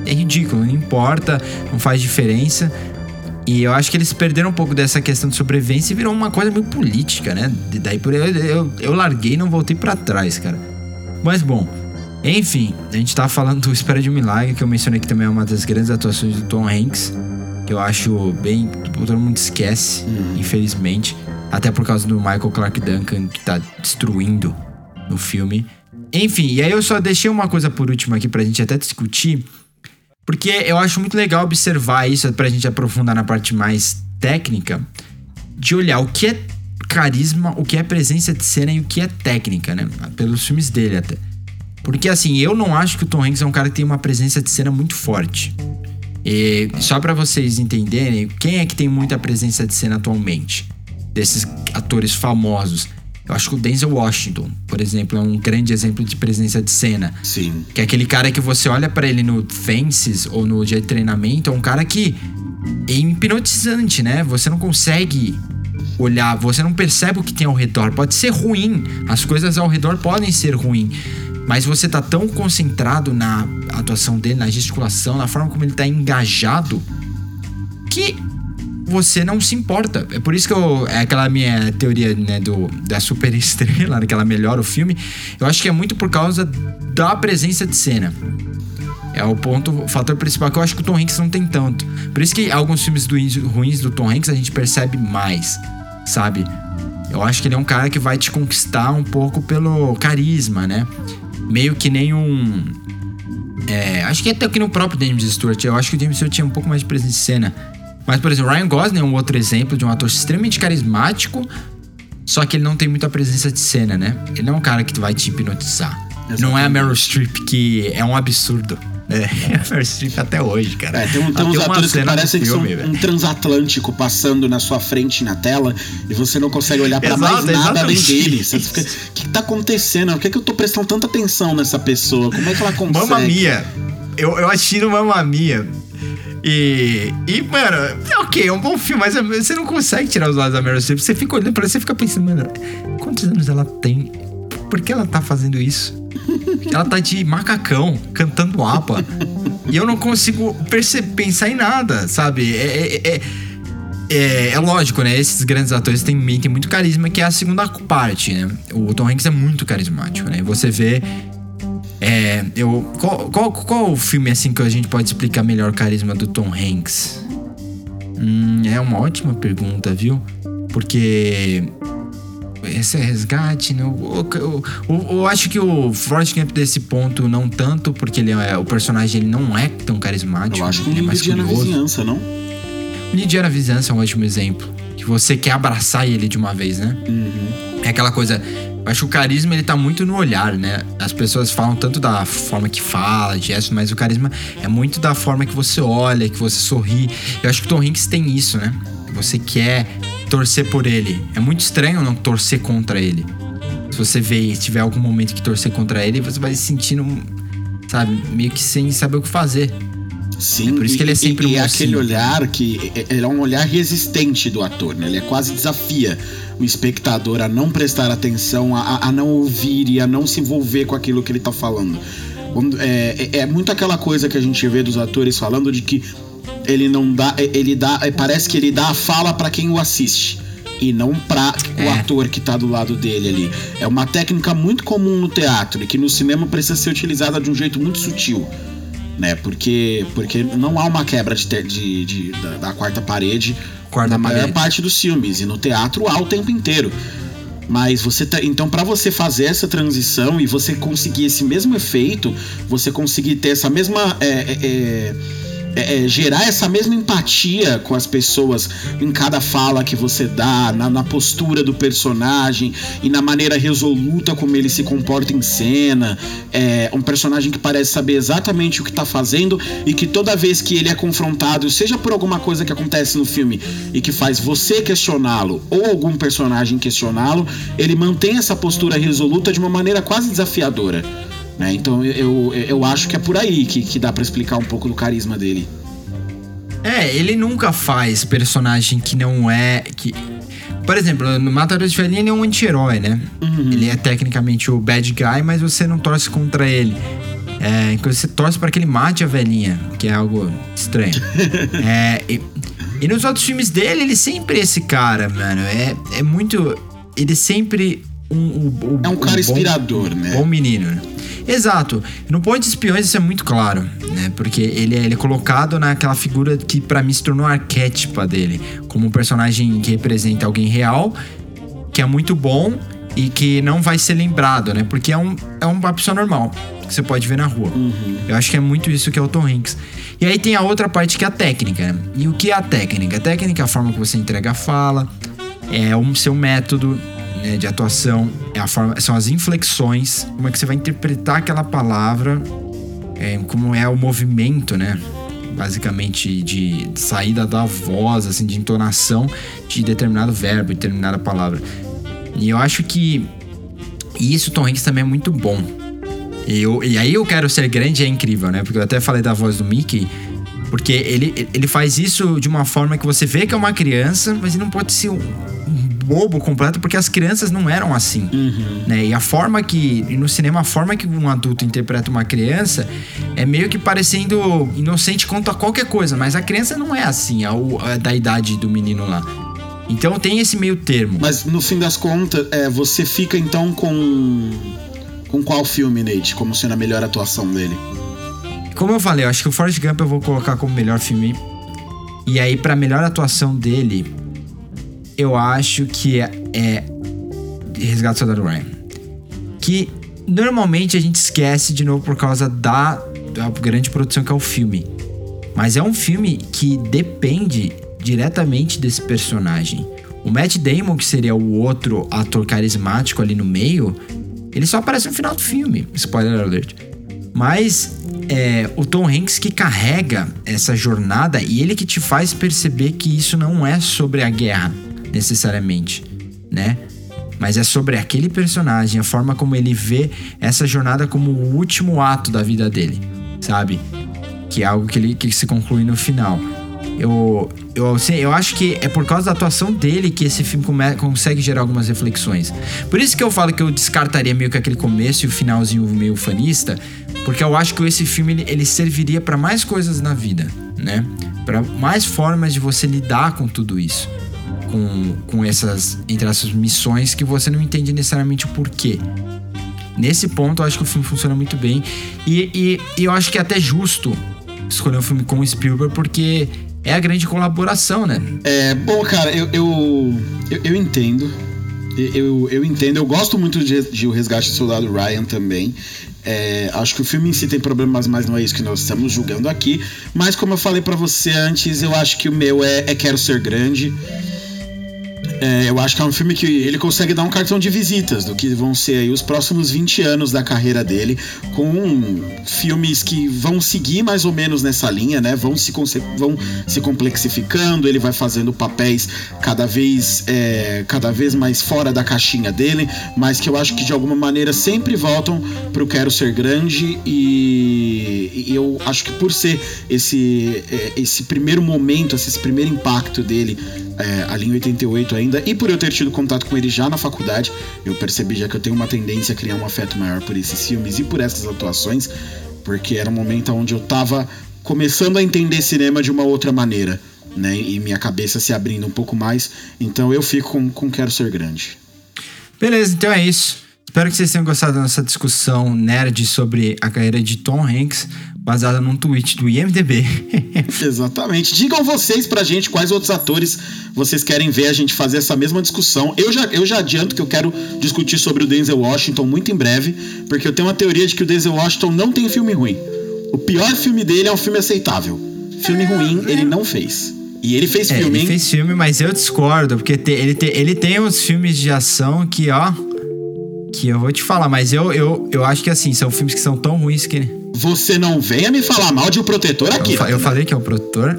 É ridículo, não importa, não faz diferença. E eu acho que eles perderam um pouco dessa questão de sobrevivência e virou uma coisa meio política, né? Daí por eu, eu, eu larguei e não voltei pra trás, cara. Mas bom, enfim, a gente tava falando do Espera de um Milagre, que eu mencionei que também é uma das grandes atuações do Tom Hanks, que eu acho bem. Todo mundo esquece, infelizmente. Até por causa do Michael Clark Duncan, que tá destruindo no filme. Enfim, e aí eu só deixei uma coisa por último aqui pra gente até discutir. Porque eu acho muito legal observar isso pra gente aprofundar na parte mais técnica, de olhar o que é carisma, o que é presença de cena e o que é técnica, né? Pelos filmes dele até. Porque assim, eu não acho que o Tom Hanks é um cara que tem uma presença de cena muito forte. E só pra vocês entenderem, quem é que tem muita presença de cena atualmente? Desses atores famosos. Eu acho que o Denzel Washington, por exemplo, é um grande exemplo de presença de cena. Sim. Que é aquele cara que você olha pra ele no Fences ou no dia de treinamento, é um cara que é hipnotizante, né? Você não consegue olhar, você não percebe o que tem ao redor. Pode ser ruim, as coisas ao redor podem ser ruins, mas você tá tão concentrado na atuação dele, na gesticulação, na forma como ele tá engajado, que você não se importa. É por isso que eu, é aquela minha teoria, né, do, da super estrela, que ela melhora o filme. Eu acho que é muito por causa da presença de cena. É o ponto, o fator principal que eu acho que o Tom Hanks não tem tanto. Por isso que alguns filmes do, ruins do Tom Hanks a gente percebe mais, sabe? Eu acho que ele é um cara que vai te conquistar um pouco pelo carisma, né? Meio que nem um. É, acho que até que no próprio James Stewart. Eu acho que o James Stewart tinha um pouco mais de presença de cena. Mas, por exemplo, Ryan Gosling é um outro exemplo de um ator extremamente carismático, só que ele não tem muita presença de cena, né? Ele não é um cara que vai te hipnotizar. Não é a Meryl Streep, que é um absurdo. É, a Meryl Streep até hoje, cara. É, tem, um- tem uns atores que parecem que são velho. um transatlântico passando na sua frente na tela e você não consegue olhar pra mais nada além exatamente dele. Você fica, o que, tá acontecendo? Por que, que eu tô prestando tanta atenção nessa pessoa? Como é que ela consegue? Mamma Mia. Eu, eu no Mamma Mia. E, e, mano, ok, é um bom filme, mas você não consegue tirar os olhos da Meryl Streep. Você fica olhando pra ela, você fica pensando, mano, quantos anos ela tem? Por que ela tá fazendo isso? Ela tá de macacão, cantando APA. e eu não consigo perce- pensar em nada, sabe? É, é, é, é, é lógico, né? Esses grandes atores têm, têm muito carisma, que é a segunda parte, né? O Tom Hanks é muito carismático, né? Você vê é, eu. Qual, qual, qual o filme assim que a gente pode explicar melhor o carisma do Tom Hanks? Hum, é uma ótima pergunta, viu? Porque. Esse é resgate, né? Eu, eu, eu- eu acho que o Forrest Gump desse ponto não tanto, porque ele é, o personagem ele não é tão carismático. Eu acho que ele é um mais dia na curioso. vizinhança, não? O Lidia na Vizinhança é um ótimo exemplo. Que você quer abraçar ele de uma vez, né? É aquela coisa. Eu acho que o carisma ele tá muito no olhar, né? As pessoas falam tanto da forma que fala, gesto, mas o carisma é muito da forma que você olha, que você sorri. Eu acho que o Tom Hanks tem isso, né? você quer torcer por ele. É muito estranho não torcer contra ele. Se você vê e tiver algum momento que torcer contra ele, você vai se sentindo, sabe, meio que sem saber o que fazer. Sim, É por isso que ele é sempre e, um e aquele olhar que é- ele é um olhar resistente do ator, né? Ele é quase desafia o espectador a não prestar atenção, a, a não ouvir e a não se envolver com aquilo que ele tá falando. É, é- é muito aquela coisa que a gente vê dos atores falando de que ele não dá, é- ele dá, é, parece que ele dá a fala pra quem o assiste e não pra o É. ator que tá do lado dele ali. É uma técnica muito comum no teatro e que no cinema precisa ser utilizada de um jeito muito sutil né? Porque, porque não há uma quebra de, de- de- da, da quarta parede Quarta na maior parede. parte dos filmes e no teatro há o tempo inteiro. Mas você tá, então para você fazer essa transição e você conseguir esse mesmo efeito, você conseguir ter essa mesma é, é, é, é, gerar essa mesma empatia com as pessoas em cada fala que você dá, na, na postura do personagem e na maneira resoluta como ele se comporta em cena. É um personagem que parece saber exatamente o que tá fazendo e que toda vez que ele é confrontado, seja por alguma coisa que acontece no filme e que faz você questioná-lo ou algum personagem questioná-lo, ele mantém essa postura resoluta de uma maneira quase desafiadora. Né? Então eu, eu, eu acho que é por aí que, que dá pra explicar um pouco do carisma dele. É, ele nunca faz personagem que não é. que Por exemplo, no Matador de Velhinha ele é um anti-herói, né? Ele é tecnicamente o bad guy, mas você não torce contra ele. É, inclusive você torce para que ele mate a velhinha, que é algo estranho. é, e, e nos outros filmes dele, ele sempre é esse cara, mano. É, é muito. Ele é sempre um. o- o- É um cara bom- inspirador, né? Bom menino, né? Exato. No Ponte de Espiões isso é muito claro, né? Porque ele é, ele é colocado naquela figura que pra mim se tornou arquétipa dele, como um personagem que representa alguém real, que é muito bom e que não vai ser lembrado, né? Porque é, um, é uma pessoa normal, que você pode ver na rua. Eu acho que é muito isso que é o Tom Hanks. E aí tem a outra parte que é a técnica, né? E o que é a técnica? A técnica é a forma que você entrega a fala, é o seu método né, de atuação, é a forma, são as inflexões, como é que você vai interpretar aquela palavra, é, como é o movimento, né? Basicamente de, saída da voz, assim, de entonação de determinado verbo, de determinada palavra. E eu acho que isso Tom Hanks também é muito bom. E, eu, e aí eu quero ser grande é incrível, né? Porque eu até falei da voz do Mickey. Porque ele, ele faz isso de uma forma que você vê que é uma criança, mas ele não pode ser um bobo completo, porque as crianças não eram assim. Né? E a forma que. No cinema, a forma que um adulto interpreta uma criança é meio que parecendo inocente quanto a qualquer coisa, mas a criança não é assim, o- é da idade do menino lá. Então tem esse meio termo. Mas no fim das contas, é, você fica então com. Com qual filme, Nate? Como sendo a melhor atuação dele? Como eu falei, eu acho que o Forrest Gump eu vou colocar como melhor filme. E aí, pra melhor atuação dele, eu acho que é, é Resgate do Soldado Ryan. Que normalmente a gente esquece de novo por causa da, da grande produção que é o filme. Mas é um filme que depende diretamente desse personagem. O Matt Damon, que seria o outro ator carismático ali no meio, ele só aparece no final do filme. Spoiler alert. Mas é o Tom Hanks que carrega essa jornada e ele que te faz perceber que isso não é sobre a guerra, necessariamente, né? Mas é sobre aquele personagem, a forma como ele vê essa jornada como o último ato da vida dele, sabe? Que é algo que, ele, que se conclui no final. Eu, eu, assim, eu acho que é por causa da atuação dele que esse filme come- consegue gerar algumas reflexões. Por isso que eu falo que eu descartaria meio que aquele começo e o finalzinho meio fanista, porque eu acho que esse filme ele, ele serviria para mais coisas na vida, né? Para mais formas de você lidar com tudo isso. Com, com essas, entre essas missões que você não entende necessariamente o porquê. Nesse ponto, eu acho que o filme funciona muito bem. E, e, e eu acho que é até justo escolher um filme com o Spielberg, porque é a grande colaboração, né? É, bom, cara, eu, eu, eu, eu entendo. Eu, eu entendo. Eu gosto muito de, de O Resgate do Soldado Ryan também. É, acho que o filme em si tem problemas, mas não é isso que nós estamos julgando aqui. Mas como eu falei pra você antes, eu acho que o meu é, é Quero Ser Grande. É, eu acho que é um filme que ele consegue dar um cartão de visitas do que vão ser aí os próximos 20 anos da carreira dele, com filmes que vão seguir mais ou menos nessa linha, né? Vão se, vão se complexificando, ele vai fazendo papéis cada vez, é, cada vez mais fora da caixinha dele, mas que eu acho que de alguma maneira sempre voltam pro Quero Ser Grande e, e eu acho que por ser esse, é, esse primeiro momento, esse primeiro impacto dele é, ali em 88 ainda, e por eu ter tido contato com ele já na faculdade, eu percebi já que eu tenho uma tendência a criar um afeto maior por esses filmes e por essas atuações, porque era um momento onde eu tava começando a entender cinema de uma outra maneira, né? E minha cabeça se abrindo um pouco mais. Então eu fico com, com Quero Ser Grande. Beleza, então é isso. Espero que vocês tenham gostado da nossa discussão nerd sobre a carreira de Tom Hanks, baseada num tweet do IMDB. Exatamente. Digam vocês pra gente quais outros atores vocês querem ver a gente fazer essa mesma discussão. Eu já, eu já adianto que eu quero discutir sobre o Denzel Washington muito em breve, porque eu tenho uma teoria de que o Denzel Washington não tem filme ruim. O pior filme dele é um filme aceitável. Filme ruim ele não fez. E ele fez é, filme, ele hein? fez filme, mas eu discordo, porque te, ele, te, ele tem uns filmes de ação que, ó. Que eu vou te falar, mas eu, eu, eu acho que assim, são filmes que são tão ruins que. Você não venha me falar mal de O Protetor aqui. Eu, fa eu falei que é o Protetor.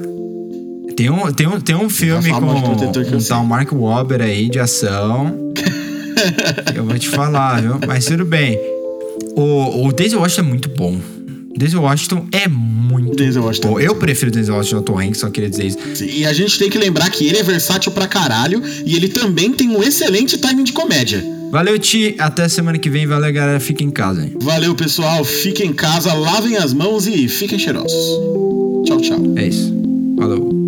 Tem um, tem um, tem um filme com, com o tal Mark Wahlberg aí de ação. eu vou te falar, viu? Mas tudo bem. O, o Daisy Washington é muito bom. Denzel Washington é muito Denzel Washington. bom. Eu prefiro Denzel Washington ao Tom Hanks, só queria dizer isso. E a gente tem que lembrar que ele é versátil pra caralho e ele também tem um excelente timing de comédia. Valeu, Ti. Até semana que vem. Valeu, galera. Fiquem em casa. Hein? Valeu, pessoal. Fiquem em casa, lavem as mãos e fiquem cheirosos. Tchau, tchau. É isso. Falou.